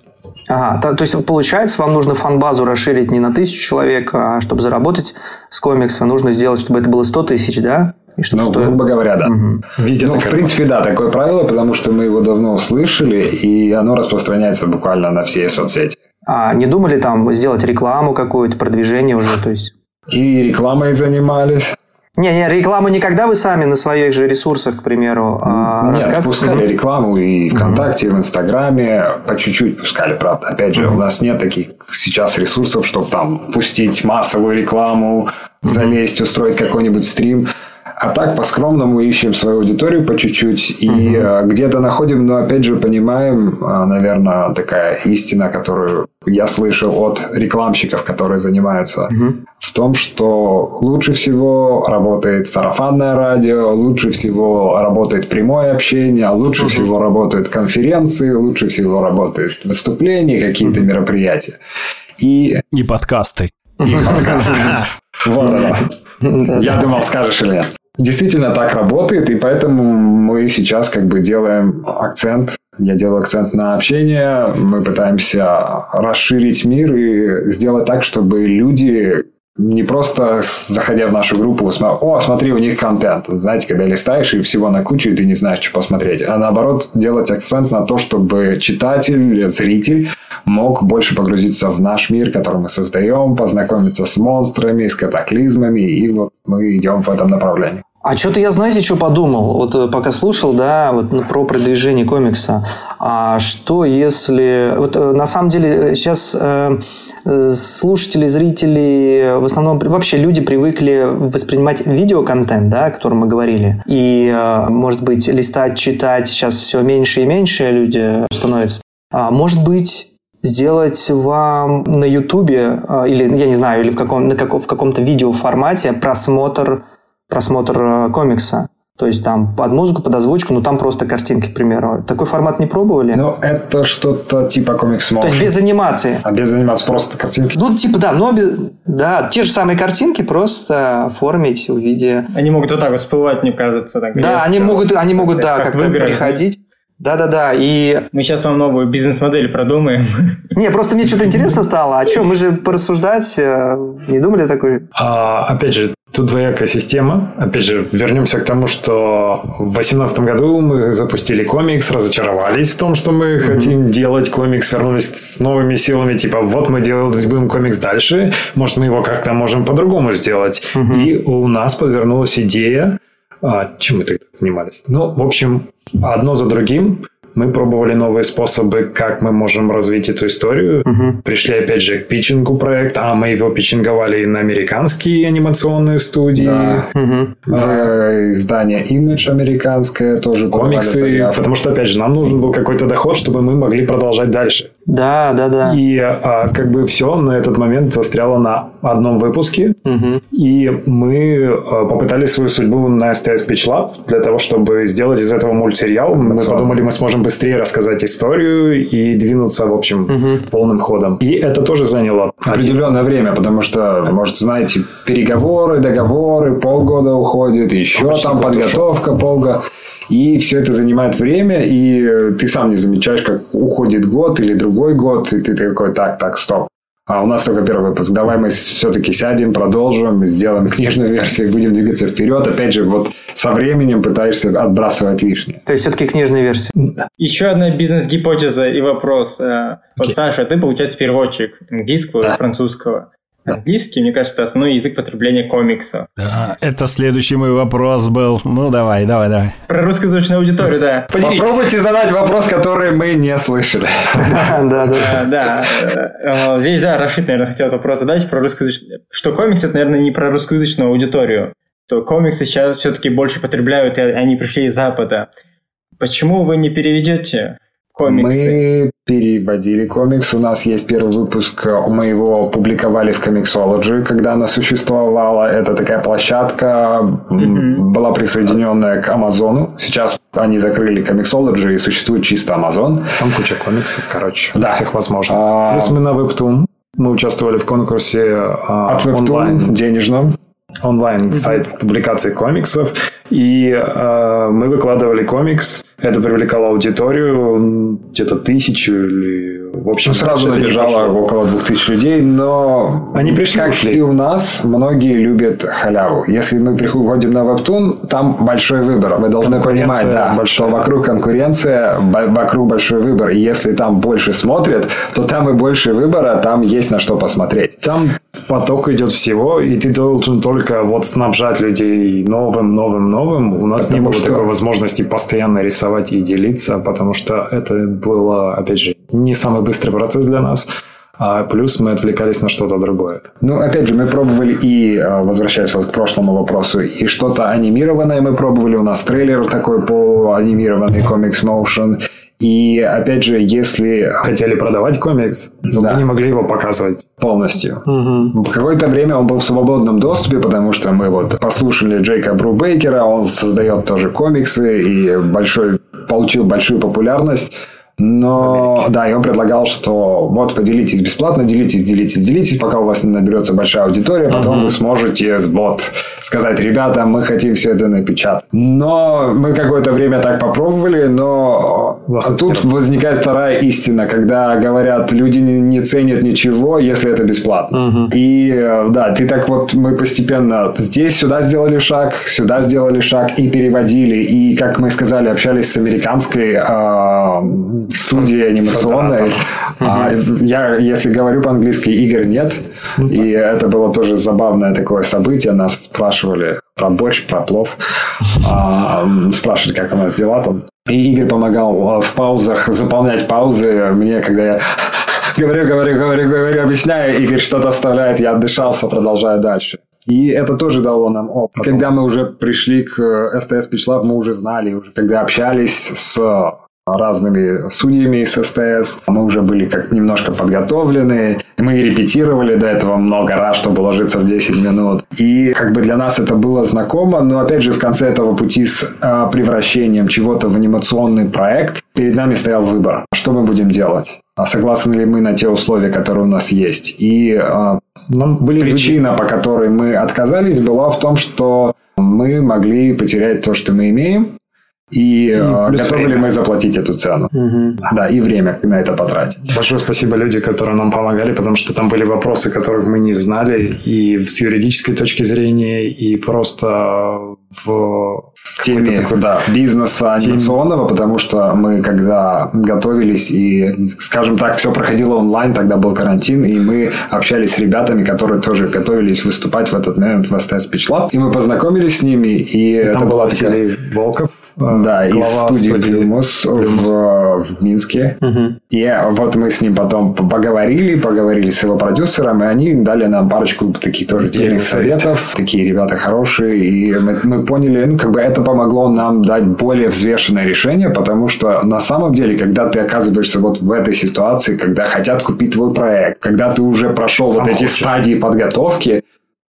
Ага, то, то есть получается, вам нужно фан-базу расширить не на тысячу человек, а чтобы заработать с комикса, нужно сделать, чтобы это было 100 тысяч, да? И чтобы ну, стоило... грубо говоря, да. Угу. Везде ну, в принципе, да, такое правило, потому что мы его давно услышали, и оно распространяется буквально на все соцсети. А не думали там сделать рекламу какую-то, продвижение уже, то есть? И рекламой занимались. Не, не, рекламу никогда вы сами на своих же ресурсах, к примеру, а, Нет, пускали рекламу и ВКонтакте, и в Инстаграме, по чуть-чуть пускали, правда. Опять же, у нас нет таких сейчас ресурсов, чтобы там пустить массовую рекламу, залезть, устроить какой-нибудь стрим. А так по-скромному ищем свою аудиторию по чуть-чуть и угу. где-то находим, но опять же понимаем, а, наверное, такая истина, которую я слышал от рекламщиков, которые занимаются, угу. в том, что лучше всего работает сарафанное радио, лучше всего работает прямое общение, лучше угу. всего работают конференции, лучше всего работают выступления, какие-то угу. мероприятия. И... И подкасты. И подкасты. Вот оно. Я думал, скажешь или нет. Действительно так работает, и поэтому мы сейчас как бы делаем акцент, я делаю акцент на общение, мы пытаемся расширить мир и сделать так, чтобы люди не просто заходя в нашу группу, о, смотри, у них контент. Знаете, когда листаешь и всего на кучу, и ты не знаешь, что посмотреть. А наоборот, делать акцент на то, чтобы читатель, зритель мог больше погрузиться в наш мир, который мы создаем, познакомиться с монстрами, с катаклизмами, и вот мы идем в этом направлении. А что-то я, знаете, что подумал? Вот э, пока слушал, да, вот ну, про продвижение комикса. А что если... Вот э, на самом деле сейчас э, слушатели, зрители, в основном вообще люди привыкли воспринимать видеоконтент, да, о котором мы говорили. И, может быть, листать, читать сейчас все меньше и меньше люди становятся. А может быть, сделать вам на Ютубе или, я не знаю, или в, каком, на каком, в каком-то видеоформате просмотр просмотр э, комикса. То есть там под музыку, под озвучку, ну там просто картинки, к примеру. Такой формат не пробовали? Ну, это что-то типа комикс То есть без анимации? А без анимации просто картинки? Ну, типа, да, но без... да, те же самые картинки просто оформить в виде... Они могут вот так всплывать, мне кажется. Так, да, они могут, они могут, да, как-то приходить. Да-да-да, и... Мы сейчас вам новую бизнес-модель продумаем. Не, просто мне что-то интересно стало. А что, мы же порассуждать э, не думали такой? А, опять же, тут двоякая система. Опять же, вернемся к тому, что в 2018 году мы запустили комикс, разочаровались в том, что мы mm-hmm. хотим делать комикс, вернулись с новыми силами, типа, вот мы делать будем комикс дальше, может, мы его как-то можем по-другому сделать. Mm-hmm. И у нас подвернулась идея, а, чем мы тогда занимались? Ну, в общем, одно за другим мы пробовали новые способы, как мы можем развить эту историю. Угу. Пришли, опять же, к питчингу проекта, а мы его питчинговали на американские анимационные студии. Да. Угу. А, издание Image американское тоже. Комиксы, потому что, опять же, нам нужен был какой-то доход, чтобы мы могли продолжать дальше. Да, да, да. И а, как бы все на этот момент застряло на одном выпуске. Угу. И мы а, попытались свою судьбу на STS Pitch Lab для того, чтобы сделать из этого мультсериал. Мы подумали, мы сможем быстрее рассказать историю и двинуться, в общем, угу. полным ходом. И это тоже заняло определенное время, потому что, может, знаете, переговоры, договоры, полгода уходит, еще Почти там подготовка полгода. И все это занимает время, и ты сам не замечаешь, как уходит год или другой год, и ты такой, так, так, стоп. А у нас только первый выпуск. Давай мы все-таки сядем, продолжим, сделаем книжную версию, будем двигаться вперед. Опять же, вот со временем пытаешься отбрасывать лишнее. То есть, все-таки книжная версия. Еще одна бизнес-гипотеза и вопрос. Okay. Э, вот, Саша, ты, получается, переводчик английского да. и французского. Английский, мне кажется, основной язык потребления комиксов. Да, это следующий мой вопрос был. Ну, давай, давай, давай. Про русскоязычную аудиторию, да. Попробуйте задать вопрос, который мы не слышали. Да, да. Да, э, э, здесь, да, Рашид, наверное, хотел вопрос задать про русскоязычную... Что комикс, это, наверное, не про русскоязычную аудиторию. То комиксы сейчас все-таки больше потребляют, и они пришли из Запада. Почему вы не переведете комиксы? Мы переводили комикс. У нас есть первый выпуск. Мы его публиковали в Comixology, когда она существовала. Это такая площадка, Мгм. была присоединенная к Амазону. Сейчас они закрыли Comixology и существует чисто Амазон. Там куча комиксов, короче, Да. всех возможных. А, Плюс мы на Webtoon. Мы участвовали в конкурсе а, От Webtoon онлайн, денежном. онлайн сайт публикации комиксов. И э, мы выкладывали комикс. Это привлекало аудиторию где-то тысячу или... В общем, Ну, сразу набежало около 2000 людей, но Они пришли, как ушли. и у нас, многие любят халяву. Если мы приходим на Webtoon, там большой выбор. Вы должны понимать, да, большая. что вокруг конкуренция, вокруг большой выбор. И если там больше смотрят, то там и больше выбора, там есть на что посмотреть. Там поток идет всего, и ты должен только вот снабжать людей новым, новым, новым. У нас Потому не было что- такой возможности постоянно рисовать и делиться, потому что это было, опять же, не самый быстрый процесс для нас. А плюс мы отвлекались на что-то другое. Ну, опять же, мы пробовали и, э, возвращаясь вот к прошлому вопросу, и что-то анимированное мы пробовали. У нас трейлер такой полуанимированный, комикс motion. И, опять же, если Хотели продавать комикс, но Да. мы не могли его показывать. полностью. Мгм. Какое-то время он был в свободном доступе, потому что мы вот послушали Джейка Брубейкера, он создает тоже комиксы и большой, получил большую популярность. Но, да, и он предлагал, что вот поделитесь бесплатно, делитесь, делитесь, делитесь, пока у вас не наберется большая аудитория, потом вы сможете вот сказать, ребята, мы хотим все это напечатать. Но мы какое-то время так попробовали, но а тут возникает вторая истина, когда говорят, люди не, ценят ничего, если это бесплатно. И э, да, ты так вот, мы постепенно здесь, сюда сделали шаг, сюда сделали шаг и переводили. И, как мы сказали, общались с американской э, студией анимационной. А, я, если говорю по-английски, игр нет. И это было тоже забавное такое событие. Нас спрашивали про борщ, про плов. А, спрашивали, как у нас дела там. И Игорь помогал э, в паузах заполнять паузы. Мне, когда я говорю, говорю, говорю, говорю, объясняю, Игорь что-то вставляет, я отдышался, продолжаю дальше. И это тоже дало нам опыт. Когда мы уже пришли к э, STS Pitch Lab, мы уже знали, уже когда общались с разными судьями с СТС. Мы уже были как немножко подготовлены. Мы репетировали до этого много раз, чтобы уложиться в 10 минут. И как бы для нас это было знакомо, но опять же в конце этого пути с э, превращением чего-то в анимационный проект перед нами стоял выбор, что мы будем делать. А согласны ли мы на те условия, которые у нас есть? И э, Нам были причина, по которой мы отказались, была в том, что мы могли потерять то, что мы имеем, и плюс готовы ли мы заплатить эту цену. Мгм. Да, и время на это потратить. Большое спасибо люди, которые нам помогали, потому что там были вопросы, которых мы не знали, и с юридической точки зрения, и просто в теме такой- да, бизнеса анимационного, потому что мы когда готовились и, скажем так, все проходило онлайн, тогда был карантин, и мы общались с ребятами, которые тоже готовились выступать в этот момент в Pitch Lab, и мы познакомились с ними, и это Там был была такая- Василий Волков, э, Да, из студии студии Плюмус в, в Минске. Мгм. И вот мы с ним потом поговорили, поговорили с его продюсером, и они дали нам парочку таких тоже дельных советов. Такие ребята хорошие, и мы, мы поняли, ну, как бы это помогло нам дать более взвешенное решение, потому что на самом деле, когда ты оказываешься вот в этой ситуации, когда хотят купить твой проект, когда ты уже прошел Сам вот эти хочешь. стадии подготовки,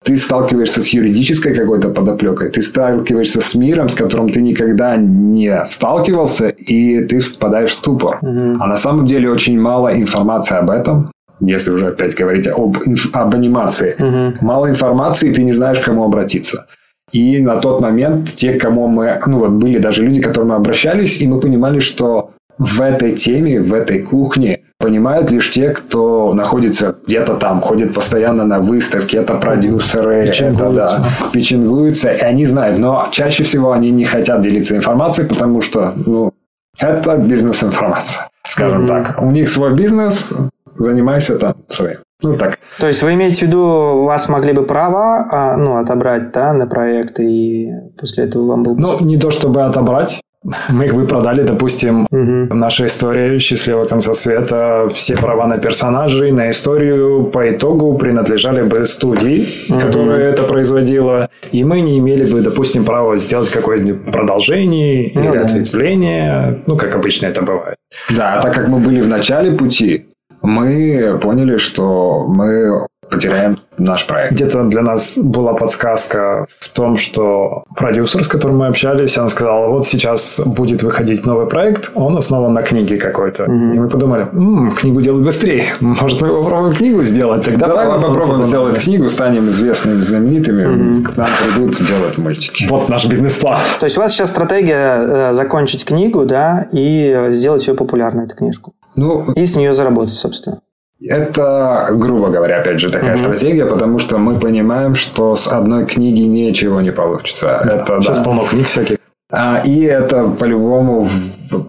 ты сталкиваешься с юридической какой-то подоплекой, ты сталкиваешься с миром, с которым ты никогда не сталкивался, и ты впадаешь в ступор. А на самом деле очень мало информации об этом, если уже опять говорить об, об анимации. Мгм. Мало информации, и ты не знаешь, к кому обратиться. И на тот момент те, к кому мы... Ну, вот были даже люди, к которым мы обращались, и мы понимали, что в этой теме, в этой кухне понимают лишь те, кто находится где-то там, ходит постоянно на выставки, это продюсеры, это, Печенгуются. да, печенгуются, и они знают, но чаще всего они не хотят делиться информацией, потому что, ну, это бизнес-информация, скажем Мгм. так. У них свой бизнес, занимайся там своим. Ну, так. То есть вы имеете в виду, вас могли бы права а, ну, отобрать да, на проект, и после этого вам был... Ну, не то чтобы отобрать, мы их бы продали, допустим, Мгм. наша история «Счастливого конца света», все права на персонажей, на историю по итогу принадлежали бы студии, которая это производила, и мы не имели бы, допустим, права сделать какое-нибудь продолжение Ну или да. ответвление, ну, как обычно это бывает. Да, а так как мы были в начале пути, мы поняли, что мы потеряем наш проект. Где-то для нас была подсказка в том, что продюсер, с которым мы общались, он сказал, вот сейчас будет выходить новый проект, он основан на книге какой-то. И мы подумали, «М, книгу делать быстрее, может мы попробуем книгу сделать? Тогда Давай мы попробуем сделать создавать». книгу, станем известными, знаменитыми, к нам придут делать мультики. Вот наш бизнес-план. То есть у вас сейчас стратегия э, закончить книгу, да, и сделать ее популярной, эту книжку. Ну, И с нее заработать, собственно. это, грубо говоря, опять же, такая стратегия, потому что мы понимаем, что с одной книги ничего не получится. Это, Сейчас да. полно книг всяких. А, и это по-любому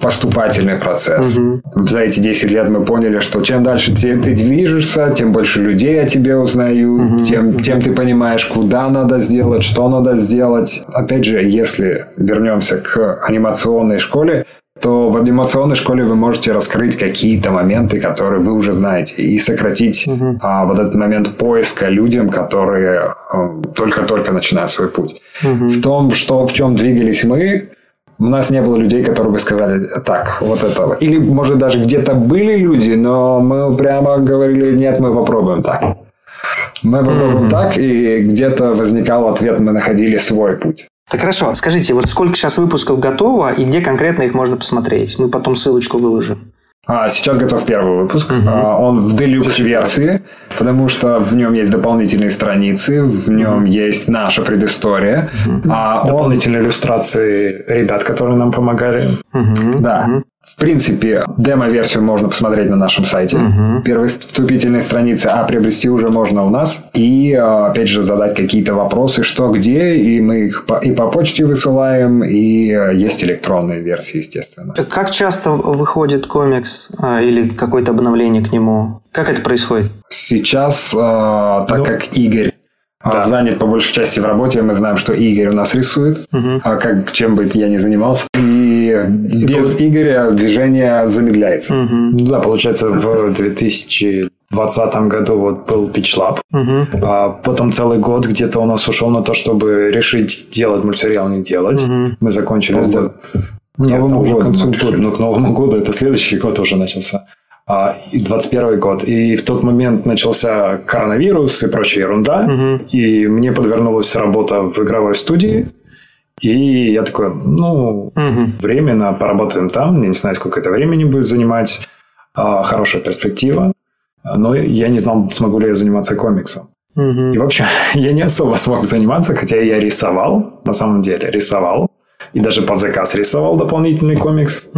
поступательный процесс. За эти 10 лет мы поняли, что чем дальше ты, ты движешься, тем больше людей о тебе узнают, тем, тем ты понимаешь, куда надо сделать, что надо сделать. Опять же, если вернемся к анимационной школе, то в анимационной школе вы можете раскрыть какие-то моменты, которые вы уже знаете, и сократить а, вот этот момент поиска людям, которые а, только-только начинают свой путь. В том, что, в чем двигались мы, у нас не было людей, которые бы сказали, так, вот это. Или, может, даже где-то были люди, но мы прямо говорили, нет, мы попробуем так. Мы попробуем так, и где-то возникал ответ, мы находили свой путь. Так хорошо, скажите, вот сколько сейчас выпусков готово и где конкретно их можно посмотреть? Мы потом ссылочку выложим. А, сейчас готов первый выпуск. А, он в делюкс-версии, потому что в нем есть дополнительные страницы, в нем есть наша предыстория. А он Дополнительные иллюстрации ребят, которые нам помогали. Да. В принципе, демо-версию можно посмотреть на нашем сайте. Первые вступительные страницы, а приобрести уже можно у нас. И, э, опять же, задать какие-то вопросы, что, где. И мы их по- и по почте высылаем, и э, есть электронные версии, естественно. Как часто выходит комикс а, или какое-то обновление к нему? Как это происходит? Сейчас, э, так Ну, как Игорь э, да. занят по большей части в работе, мы знаем, что Игорь у нас рисует, а как чем бы я ни занимался. И без Игоря движение замедляется. Ну да, получается, в 2020 году вот был Pitch Lab. А потом целый год где-то у нас ушел на то, чтобы решить, делать мультсериал, не делать. Мы закончили Полгода. это... Нет, Новому это уже году концу мы года. Ну, к Новому году это следующий год уже начался. А, и 21 год. И в тот момент начался коронавирус и прочая ерунда. И мне подвернулась работа в игровой студии. И я такой, ну, временно поработаем там. Я не знаю, сколько это времени будет занимать. А, хорошая перспектива. Но я не знал, смогу ли я заниматься комиксом. И, в общем, я не особо смог заниматься, хотя я рисовал, на самом деле, рисовал. И даже под заказ рисовал дополнительный комикс.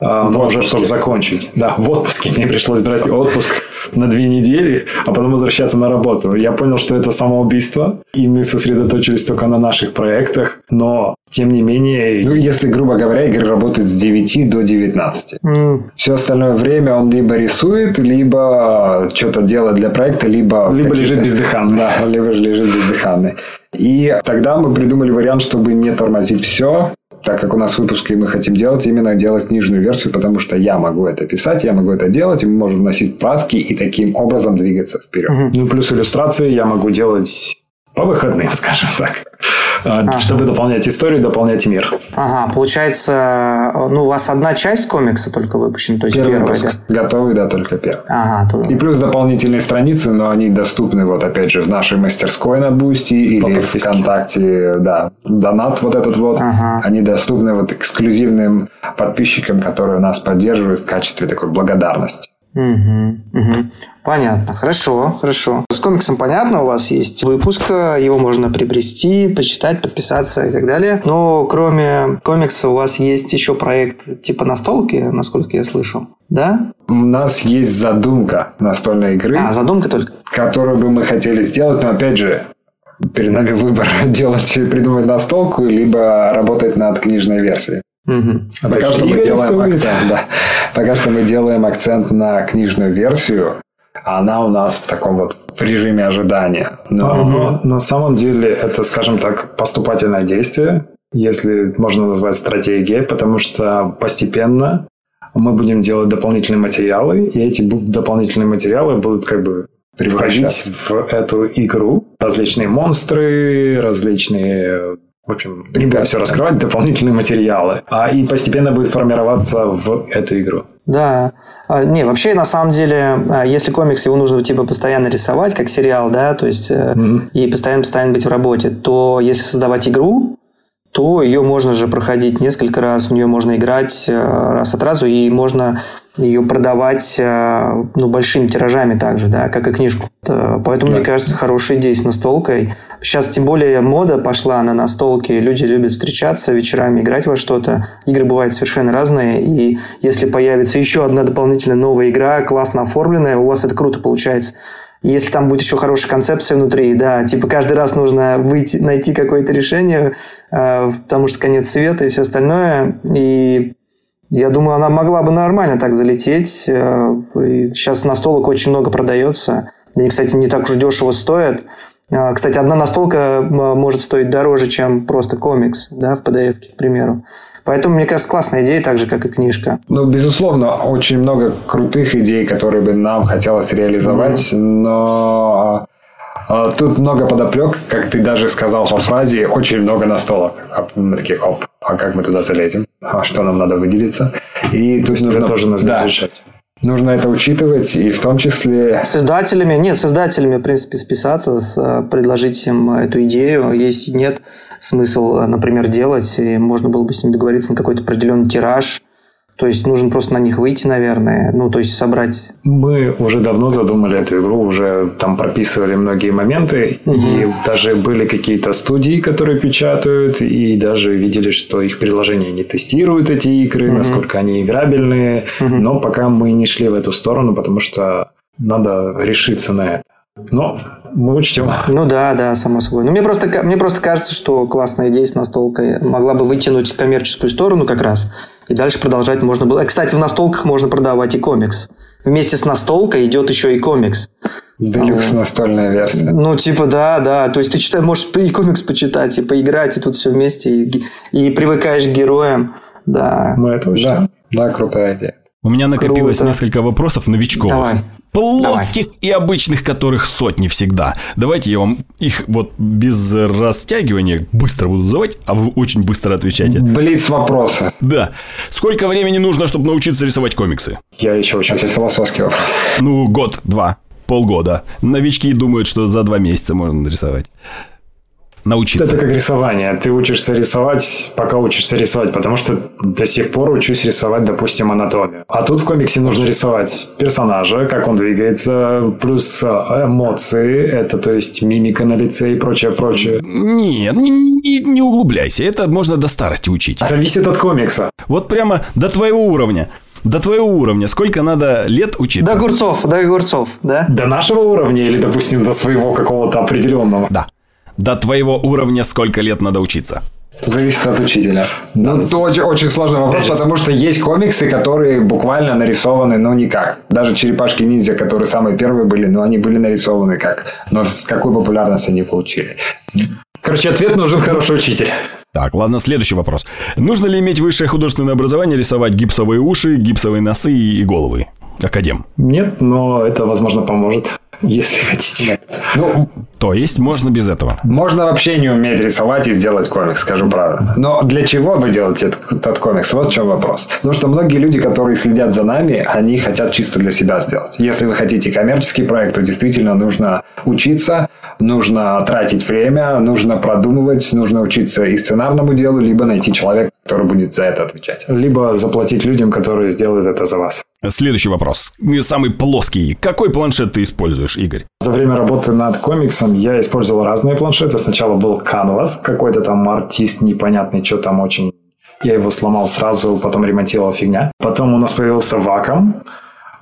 А, но уже, чтобы закончить. Да, в отпуске. Мне пришлось брать отпуск на две недели, а потом возвращаться на работу. Я понял, что это самоубийство, и мы сосредоточились только на наших проектах. Но, тем не менее... Ну, если, грубо говоря, Игорь работает с 9 до 19. М, Все остальное время он либо рисует, либо что-то делает для проекта, либо... Либо лежит бездыханный. Да, либо же лежит бездыханный. И тогда мы придумали вариант, чтобы не тормозить все, так как у нас выпуски мы хотим делать, именно делать книжную версию, потому что я могу это писать, я могу это делать, и мы можем вносить правки и таким образом двигаться вперед. Ну, плюс иллюстрации я могу делать по выходным, скажем так. А, Чтобы дополнять историю, дополнять мир. Ага, получается, ну, у вас одна часть комикса только выпущена, то есть Первый первая, выпуск да? готовый, да, только первый. Ага, то- И плюс дополнительные страницы, но они доступны, вот опять же, в нашей мастерской на Бусти или в. ВКонтакте, да, донат вот этот вот. Ага. Они доступны вот эксклюзивным подписчикам, которые нас поддерживают в качестве такой благодарности. Мгм, мгм. Понятно. Хорошо, хорошо. С комиксом понятно, у вас есть выпуск, его можно приобрести, почитать, подписаться и так далее. Но кроме комикса у вас есть еще проект типа настолки, насколько я слышал. Да? У нас есть задумка настольной игры, А, задумка только. которую бы мы хотели сделать, но опять же, перед нами выбор делать, придумать настолку, либо работать над книжной версией. Мгм. Пока Опять же, что мы делаем рисует. акцент, да. Пока что мы делаем акцент на книжную версию. А она у нас в таком вот в режиме ожидания. Но... Но на самом деле это, скажем так, поступательное действие, если можно назвать стратегией, потому что постепенно мы будем делать дополнительные материалы, и эти дополнительные материалы будут как бы приводить в эту игру. Различные монстры, различные в общем, не будем все раскрывать, дополнительные материалы. А и постепенно будет формироваться в эту игру. Да. А, не, вообще, на самом деле, а, если комикс, его нужно типа постоянно рисовать, как сериал, да, то есть, mm-hmm. и постоянно-постоянно быть в работе, то если создавать игру, то ее можно же проходить несколько раз, в нее можно играть э, раз от разу, и можно ее продавать э, ну, большими тиражами также, да, как и книжку. Поэтому, да. мне кажется, хорошая идея с настолкой. Сейчас тем более мода пошла на настолки, люди любят встречаться вечерами, играть во что-то. Игры бывают совершенно разные, и если появится еще одна дополнительная новая игра, классно оформленная, у вас это круто получается. Если там будет еще хорошая концепция внутри, да, типа каждый раз нужно выйти, найти какое-то решение, э, потому что конец света и все остальное. И я думаю, она могла бы нормально так залететь. Э, сейчас настолок очень много продается. Они, кстати, не так уж дешево стоят. Э, кстати, одна настолка может стоить дороже, чем просто комикс, да, в PDF, к примеру. Поэтому, мне кажется, классная идея, так же, как и книжка. Ну, безусловно, очень много крутых идей, которые бы нам хотелось реализовать, mm-hmm. но а, тут много подоплек, как ты даже сказал по фразе, очень много настолок. А мы такие, оп, а как мы туда залезем? А что нам надо выделиться? И то есть нужно ну, тоже нас да. изучать. Нужно это учитывать, и в том числе... С издателями, нет, с издателями, в принципе, списаться, с, предложить им эту идею. Если нет, смысл, например, делать, и можно было бы с ним договориться на какой-то определенный тираж, то есть нужно просто на них выйти, наверное, ну, то есть собрать. Мы уже давно задумали эту игру, уже там прописывали многие моменты, угу. и даже были какие-то студии, которые печатают, и даже видели, что их приложения не тестируют эти игры, угу. насколько они играбельные, угу. но пока мы не шли в эту сторону, потому что надо решиться на это. Но мы учтем. Ну да, да, само собой. Но мне просто, мне просто кажется, что классная идея с настолкой могла бы вытянуть коммерческую сторону как раз. И дальше продолжать можно было. Кстати, в настолках можно продавать и комикс. Вместе с настолкой идет еще и комикс. Делюкс ну, настольная версия. Ну, типа, да, да. То есть ты читаешь, можешь и комикс почитать, и поиграть, и тут все вместе, и, и привыкаешь к героям. Да. Мы это учтем. Да, да крутая идея. У меня накопилось Круто. несколько вопросов новичков. Давай. Плоских Давай. и обычных, которых сотни всегда. Давайте я вам их вот без растягивания быстро буду задавать, а вы очень быстро отвечаете. Блиц вопросы. Да. Сколько времени нужно, чтобы научиться рисовать комиксы? Я еще учусь. Это философский вопрос. Ну, год, два, полгода. Новички думают, что за два месяца можно нарисовать научиться? Это как рисование. Ты учишься рисовать, пока учишься рисовать, потому что до сих пор учусь рисовать, допустим, анатомию. А тут в комиксе нужно рисовать персонажа, как он двигается, плюс э, эмоции, это то есть мимика на лице и прочее, прочее. Нет, не, не, не углубляйся, это можно до старости учить. Зависит от комикса. Вот прямо до твоего уровня до твоего уровня сколько надо лет учиться? До огурцов, до огурцов, да? До нашего уровня или, допустим, до своего какого-то определенного? Да до твоего уровня сколько лет надо учиться? Зависит от учителя. Ну, это очень, очень сложный вопрос, потому что есть комиксы, которые буквально нарисованы, ну, никак. Даже черепашки-ниндзя, которые самые первые были, но они были нарисованы как. Но с какой популярностью они получили? Короче, ответ нужен хороший учитель. Так, ладно, следующий вопрос. Нужно ли иметь высшее художественное образование, рисовать гипсовые уши, гипсовые носы и головы? Академ. Нет, но это, возможно, поможет если хотите. Ну, то есть можно без этого. Можно вообще не уметь рисовать и сделать комикс, скажу правду. Но для чего вы делаете этот, этот комикс? Вот в чем вопрос. Потому что многие люди, которые следят за нами, они хотят чисто для себя сделать. Если вы хотите коммерческий проект, то действительно нужно учиться, нужно тратить время, нужно продумывать, нужно учиться и сценарному делу, либо найти человека, который будет за это отвечать. Либо заплатить людям, которые сделают это за вас. Следующий вопрос. Самый плоский. Какой планшет ты используешь, Игорь? За время работы над комиксом я использовал разные планшеты. Сначала был Canvas, какой-то там артист непонятный, что там очень... Я его сломал сразу, потом ремонтировал фигня. Потом у нас появился Wacom.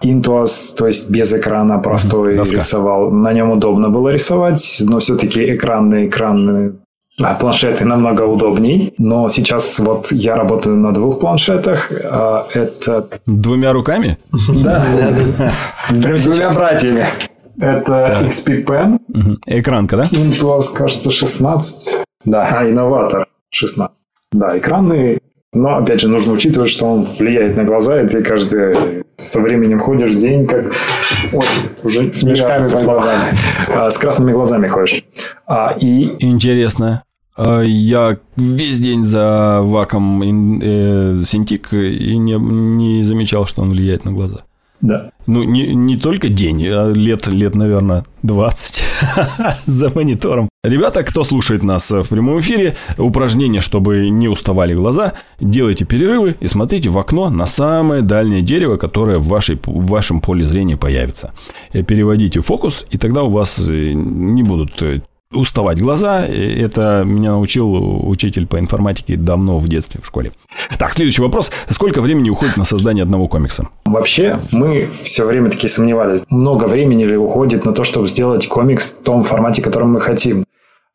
Intuos, то есть без экрана простой Доска. рисовал. На нем удобно было рисовать, но все-таки экранный экран А планшеты намного удобней, но сейчас вот я работаю на двух планшетах. а, Это Двумя руками? да, двумя братьями. Это XP Pen, Мгм. Экранка, да? Intuos, кажется, 16, Да. а инноватор 16. Да, экранные. Но, опять же, нужно учитывать, что он влияет на глаза, и ты каждый со временем ходишь день как... Ой, уже с мешками под глазами. С красными глазами ходишь. А, и Интересно. А Я весь день за ваком ин- э, Синтик и не, не замечал, что он влияет на глаза. Да, Ну, не, не только день, а лет, лет, наверное, 20 за монитором. Ребята, кто слушает нас в прямом эфире, упражнение, чтобы не уставали глаза, делайте перерывы и смотрите в окно на самое дальнее дерево, которое в, вашей, в вашем поле зрения появится. Э, Переводите фокус, и тогда у вас э, не будут э, уставать глаза. Это меня научил учитель по информатике давно в детстве в школе. Так, следующий вопрос. Сколько времени уходит на создание одного комикса? Вообще, мы все время таки сомневались, много времени ли уходит на то, чтобы сделать комикс в том формате, которым мы хотим.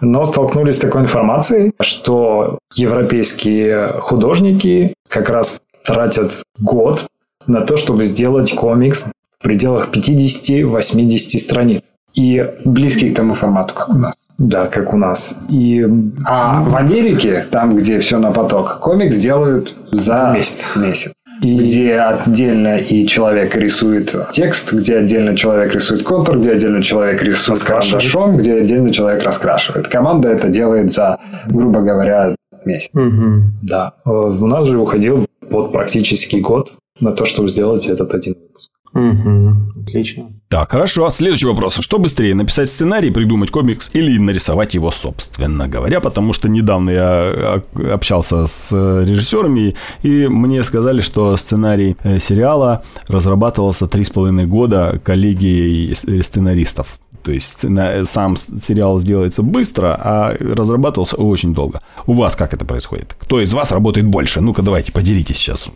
Но столкнулись с такой информацией, что европейские художники как раз тратят год на то, чтобы сделать комикс в пределах 50-80 страниц. И Близкий к тому формату, как у нас. Да, как у нас. И А в Америке, там, где все на поток, комикс делают за, За месяц. месяц. И- Где отдельно и человек рисует текст, где отдельно человек рисует контур, где отдельно человек рисует карандашом, где отдельно человек раскрашивает. Команда это делает за, грубо говоря, месяц. Мгм. да, э, у нас же уходил вот практически год на то, чтобы сделать этот один выпуск. Отлично. Так, хорошо. Следующий вопрос. Что быстрее, написать сценарий, придумать комикс или нарисовать его, собственно говоря? Потому что недавно я а, общался с э, режиссерами, и мне сказали, что сценарий э, сериала разрабатывался три с половиной года коллегией с- сценаристов. То есть сцена- сам сериал сделается быстро, а разрабатывался очень долго. У вас как это происходит? Кто из вас работает больше? Ну-ка, давайте, поделитесь сейчас.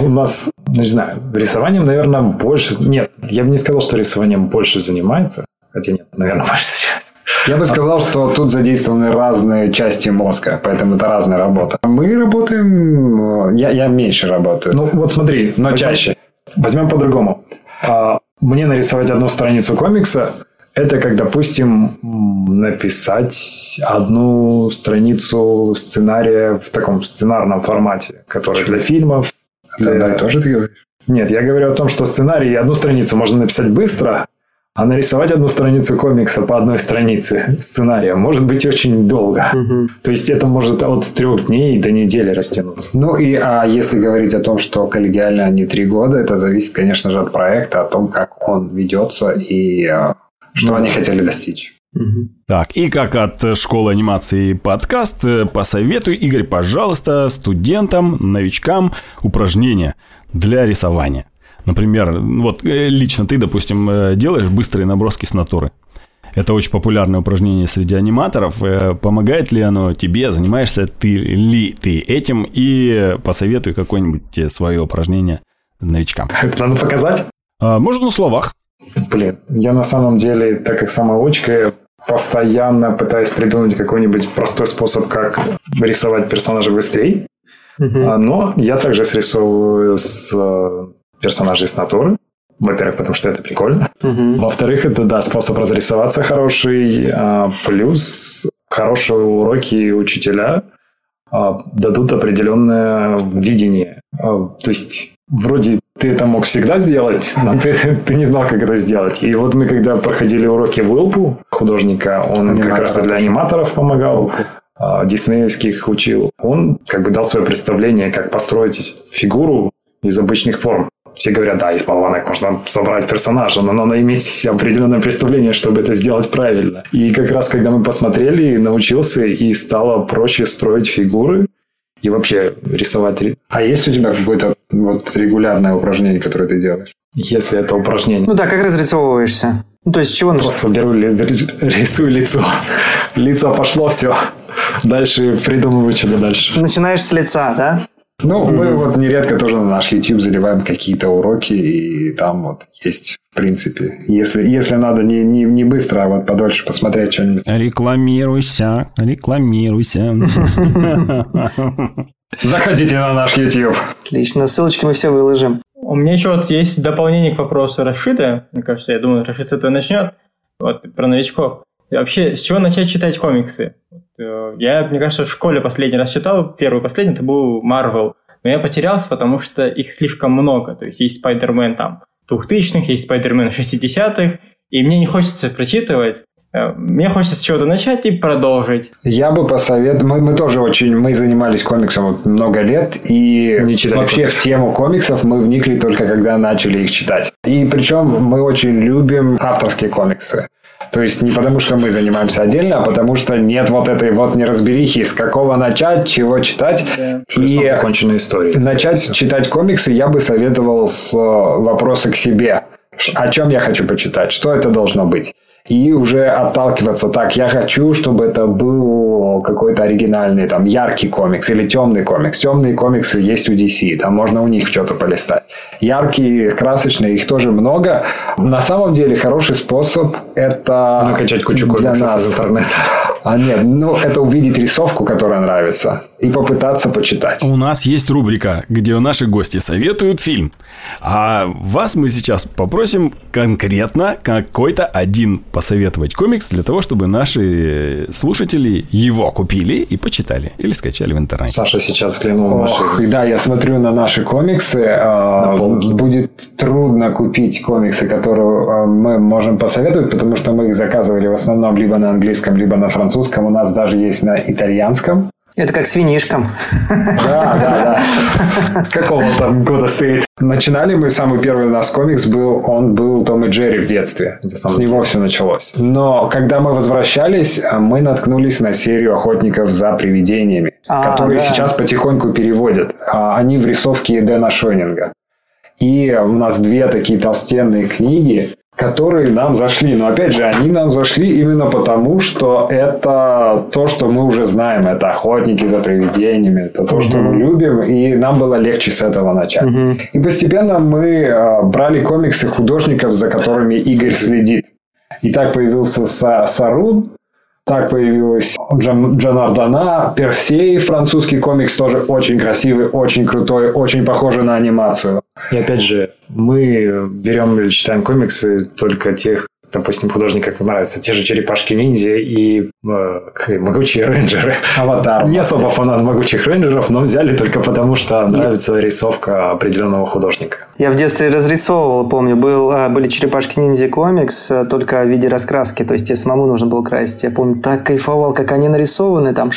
У нас, ну, не знаю, рисованием, наверное, больше... Нет, я бы не сказал, что рисованием больше занимается. Хотя нет, наверное, больше занимается. Я бы сказал, что тут задействованы разные части мозга, поэтому это разная работа. Мы работаем... э, Я, я меньше работаю. Ну, вот смотри, Но чаще. Возьмем по-другому. Мне нарисовать одну страницу комикса – это как, допустим, написать одну страницу сценария в таком сценарном формате, который для фильмов. Это одно и то же ты говоришь? Нет, я говорю о том, что сценарий одну страницу можно написать быстро, а нарисовать одну страницу комикса по одной странице сценария может быть очень долго. Мгм. То есть это может от трех дней до недели растянуться. Ну и а если говорить о том, что коллегиально они три года, это зависит, конечно же, от проекта, о том, как он ведется и э, что Ну они да. хотели достичь. Мгм. Так, и как от э, школы анимации подкаст, э, посоветуй, Игорь, пожалуйста, студентам, новичкам упражнения для рисования. Например, вот э, лично ты, допустим, э, делаешь быстрые наброски с натуры. Это очень популярное упражнение среди аниматоров. Э, Помогает ли оно тебе? Занимаешься ты ли ты этим? И посоветуй какое-нибудь свое упражнение новичкам. Это надо показать? А, Можно на словах. Блин, я на самом деле, так как самоучка, я постоянно пытаюсь придумать какой-нибудь простой способ, как рисовать персонажа быстрее. А, Но я также срисовываю с персонажей с натуры. Во-первых, потому что это прикольно. Мгм. Во-вторых, это, да, способ разрисоваться хороший. а, Плюс хорошие уроки учителя а, дадут определенное видение. А, То есть, вроде ты это мог всегда сделать, но ты, ты не знал, как это сделать. И вот мы, когда проходили уроки Уилпу, художника, он как раз и для аниматоров помогал, диснеевских учил, он как бы дал свое представление, как построить фигуру из обычных форм. Все говорят, да, из болванок можно собрать персонажа, но надо иметь определенное представление, чтобы это сделать правильно. И как раз, когда мы посмотрели, научился и стало проще строить фигуры и вообще рисовать, А есть у тебя какое-то вот регулярное упражнение, которое ты делаешь? если это упражнение. Ну да, как разрисовываешься? Ну, то есть, с чего начать? Просто беру, рисую лицо. Лицо пошло, все. Дальше придумываю, что дальше. Начинаешь с лица, да? Ну, мы вот нередко тоже на наш YouTube заливаем какие-то уроки, и там вот есть, в принципе, если, если надо не, не, не быстро, а вот подольше посмотреть что-нибудь. Рекламируйся, рекламируйся. Заходите на наш YouTube. Отлично, ссылочки мы все выложим. У меня еще вот есть дополнение к вопросу Рашида. Мне кажется, я думаю, Рашид с этого начнет. Вот, про новичков. И вообще, с чего начать читать комиксы? Э, я, мне кажется, в школе последний раз читал, первый последний, это был Marvel. Но я потерялся, потому что их слишком много. То есть есть Спайдермен там 2000-х, есть Спайдермен 60-х, и мне не хочется прочитывать. Э, мне хочется с чего-то начать и продолжить. Я бы посоветовал... Мы, мы тоже очень... Мы занимались комиксом много лет, и Не вообще комиксы. в тему комиксов мы вникли только когда начали их читать. И причем мы очень любим авторские комиксы. То есть не потому, что мы занимаемся отдельно, а потому что нет вот этой вот неразберихи, с какого начать, чего читать. Да. И законченные истории. начать читать комиксы я бы советовал с э, вопроса к себе. О чем я хочу почитать? Что это должно быть? И уже отталкиваться так. Я хочу, чтобы это был какой-то оригинальный, там, яркий комикс или темный комикс. Темные комиксы есть у DC. Там можно у них что-то полистать. Яркие, красочные, их тоже много. На самом деле хороший способ это Накачать кучу комиксов из интернета. А нет, ну это увидеть рисовку, которая нравится, и попытаться почитать. У нас есть рубрика, где наши гости советуют фильм. А вас мы сейчас попросим конкретно какой-то один посоветовать комикс для того, чтобы наши слушатели его купили и почитали. Или скачали в интернете. Саша сейчас взглянул Ох, машину. да, я смотрю на наши комиксы. а, полке. Будет трудно купить комиксы, которые а, мы можем посоветовать, потому что мы их заказывали в основном либо на английском, либо на французском. У нас даже есть на итальянском. Это как с винишком. Да, да, да. Какого там года стоит? Начинали мы, самый первый у нас комикс был, он был Том и Джерри в детстве. С него все началось. Но когда мы возвращались, а, мы наткнулись на серию охотников за привидениями, А, которые да. сейчас потихоньку переводят. А, Они в рисовке Дэна Шойнинга. И у нас две такие толстенные книги, которые нам зашли. Но опять же, они нам зашли именно потому, что это то, что мы уже знаем. Это охотники за привидениями, это то, что мы любим, и нам было легче с этого начать. И постепенно мы э, брали комиксы художников, за которыми Игорь следит. И так появился Са- Сарун, так появилась Джан, Джанардана, Персей, французский комикс тоже очень красивый, очень крутой, очень похожий на анимацию. И опять же, мы берем или читаем комиксы только тех, допустим, художников, как нравятся. Те же черепашки-ниндзя и э, могучие рейнджеры. Аватар. Не особо фанат могучих рейнджеров, но взяли только потому, что нравится рисовка определенного художника. Я в детстве разрисовывал, помню, был, а, были черепашки-ниндзя комикс, а, только в виде раскраски, то есть тебе самому нужно было красить. Я помню, так кайфовал, как они нарисованы, там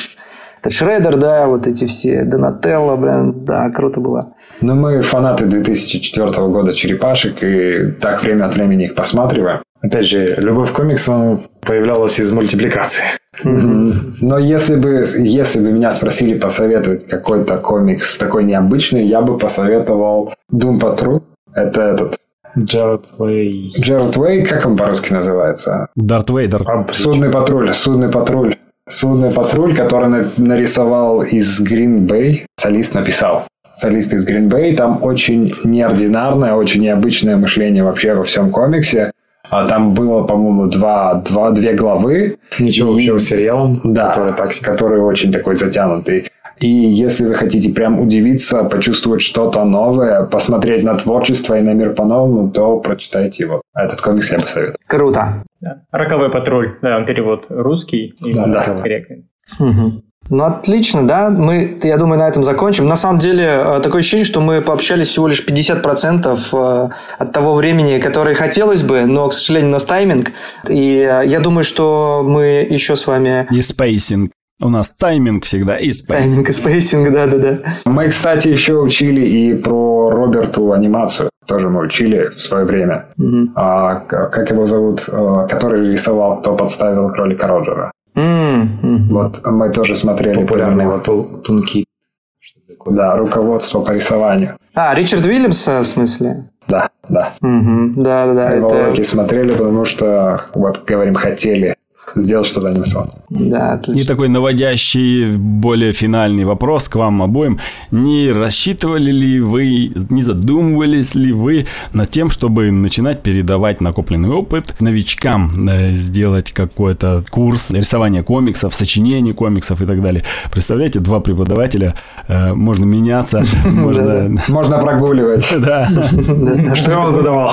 этот Шредер, да, вот эти все, Донателло, блин, да, круто было. Ну, мы фанаты 2004 года черепашек, и так время от времени их посматриваем. Опять же, любовь к комиксам появлялась из мультипликации. Но если бы, если бы меня спросили посоветовать какой-то комикс такой необычный, я бы посоветовал Doom Patrol. Это этот Джаред Лей. Джерард Уэй, как он по-русски называется? Дарт Вейдер. Судный патруль, судный патруль. Судный патруль, который на- нарисовал из Green Bay, солист написал. Солист из Green Bay, там очень неординарное, очень необычное мышление вообще во всем комиксе. А там было, по-моему, два, два, две главы. Ничего И- общего с сериалом, Да, который так который очень такой затянутый. И если вы хотите прям удивиться, почувствовать что-то новое, посмотреть на творчество и на мир по-новому, то прочитайте его. Этот комикс я советовал. Круто. Да. Роковой патруль. Да, он перевод русский. И Да, да. корректный. Ну, отлично, да. Мы, я думаю, на этом закончим. На самом деле, э, такое ощущение, что мы пообщались всего лишь 50% э, от того времени, которое хотелось бы, но, к сожалению, у нас тайминг. И э, я думаю, что мы еще с вами... И spacing. У нас тайминг всегда и spacing. Тайминг и spacing, да-да-да. Мы, кстати, еще учили и про Роберту анимацию. Тоже мы учили в свое время. Мгм. А, как его зовут? Который рисовал, кто подставил кролика Роджера. М. Вот мы тоже смотрели. Популярный вот ту- тунки. Да, руководство по рисованию. А, Ричард Уильямс, в смысле? Да, да. Мгм. Да-да-да. Его это- уроки смотрели, потому что, вот говорим, хотели сделать что-то анимационное. Да, отлично. И такой наводящий, более финальный вопрос к вам обоим. Не рассчитывали ли вы, не задумывались ли вы над тем, чтобы начинать передавать накопленный опыт новичкам, э, сделать какой-то курс рисования комиксов, сочинения комиксов и так далее? Представляете, два преподавателя, э, можно меняться, можно... Можно прогуливать. Да. Что я вам задавал?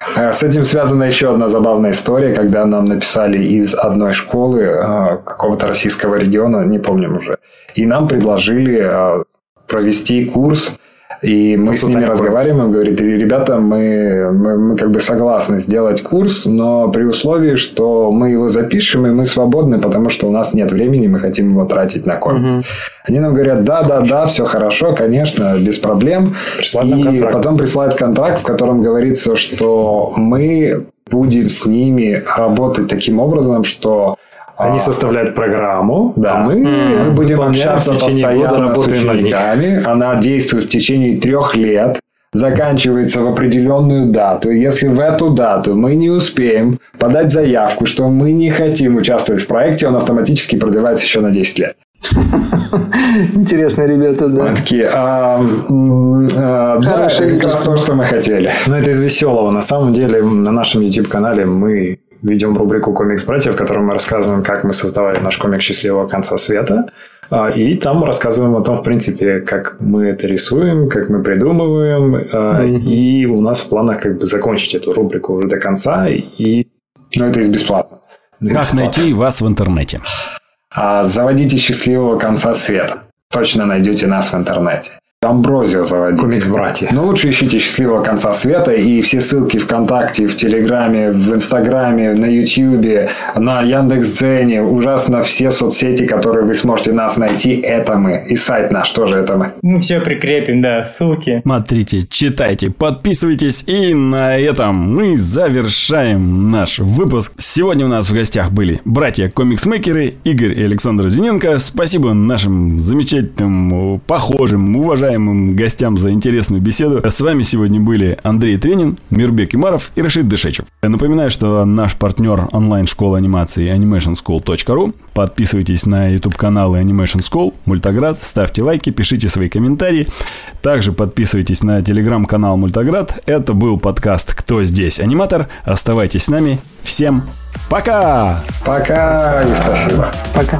Э, С этим связана еще одна забавная история, когда нам написали из одной школы э, какого-то российского региона, не помним уже, и нам предложили э, провести курс, и мы с ними разговариваем, и говорит, ребята, мы, мы, мы как бы согласны сделать курс, но при условии, что мы его запишем, и мы свободны, потому что у нас нет времени, мы хотим его тратить на комикс. Они нам говорят, да, да, да, все хорошо, конечно, без проблем. Присылают и контракт. потом присылают контракт, в котором говорится, что мы будем с ними работать таким образом, что Они а, составляют программу, да, а мы, мы будем общаться в течение постоянно года, с работаем над учениками. Она действует в течение трех лет, заканчивается в определенную дату. Если в эту дату мы не успеем подать заявку, что мы не хотим участвовать в проекте, он автоматически продлевается еще на 10 лет. Интересные ребята, да. Мы такие, «А, а, да, это как раз то, что мы хотели. Но это из веселого. На самом деле, на нашем YouTube-канале мы ведем рубрику «Комикс братьев», в которой мы рассказываем, как мы создавали наш комик «Счастливого конца света». А, И там рассказываем о том, в принципе, как мы это рисуем, как мы придумываем. а, И у нас в планах как бы закончить эту рубрику уже до конца. И Но это из бесплатно. Как найти вас в интернете? А, Заводите счастливого конца света. Точно найдете нас в интернете. Амброзио заводите. комикс братья. Но лучше ищите счастливого конца света и все ссылки ВКонтакте, в Телеграме, в Инстаграме, на Ютьюбе, на Яндекс.Дзене, ужасно все соцсети, которые вы сможете нас найти, это мы. И сайт наш тоже это мы. Мы все прикрепим, да, ссылки. Смотрите, читайте, подписывайтесь. И на этом мы завершаем наш выпуск. Сегодня у нас в гостях были братья-комиксмейкеры Игорь и Александр Зиненко. Спасибо нашим замечательным, похожим, уважаемым гостям за интересную беседу. С вами сегодня были Андрей Тренин, Мирбек Имаров и Рашид Дышечев. Напоминаю, что наш партнер онлайн-школа анимации animationschool.ru. Подписывайтесь на YouTube-каналы Animation School, Мультаград, ставьте лайки, пишите свои комментарии. Также подписывайтесь на телеграм-канал Мультаград. Это был подкаст «Кто здесь? Аниматор?». Оставайтесь с нами. Всем пока! Пока и спасибо. Пока.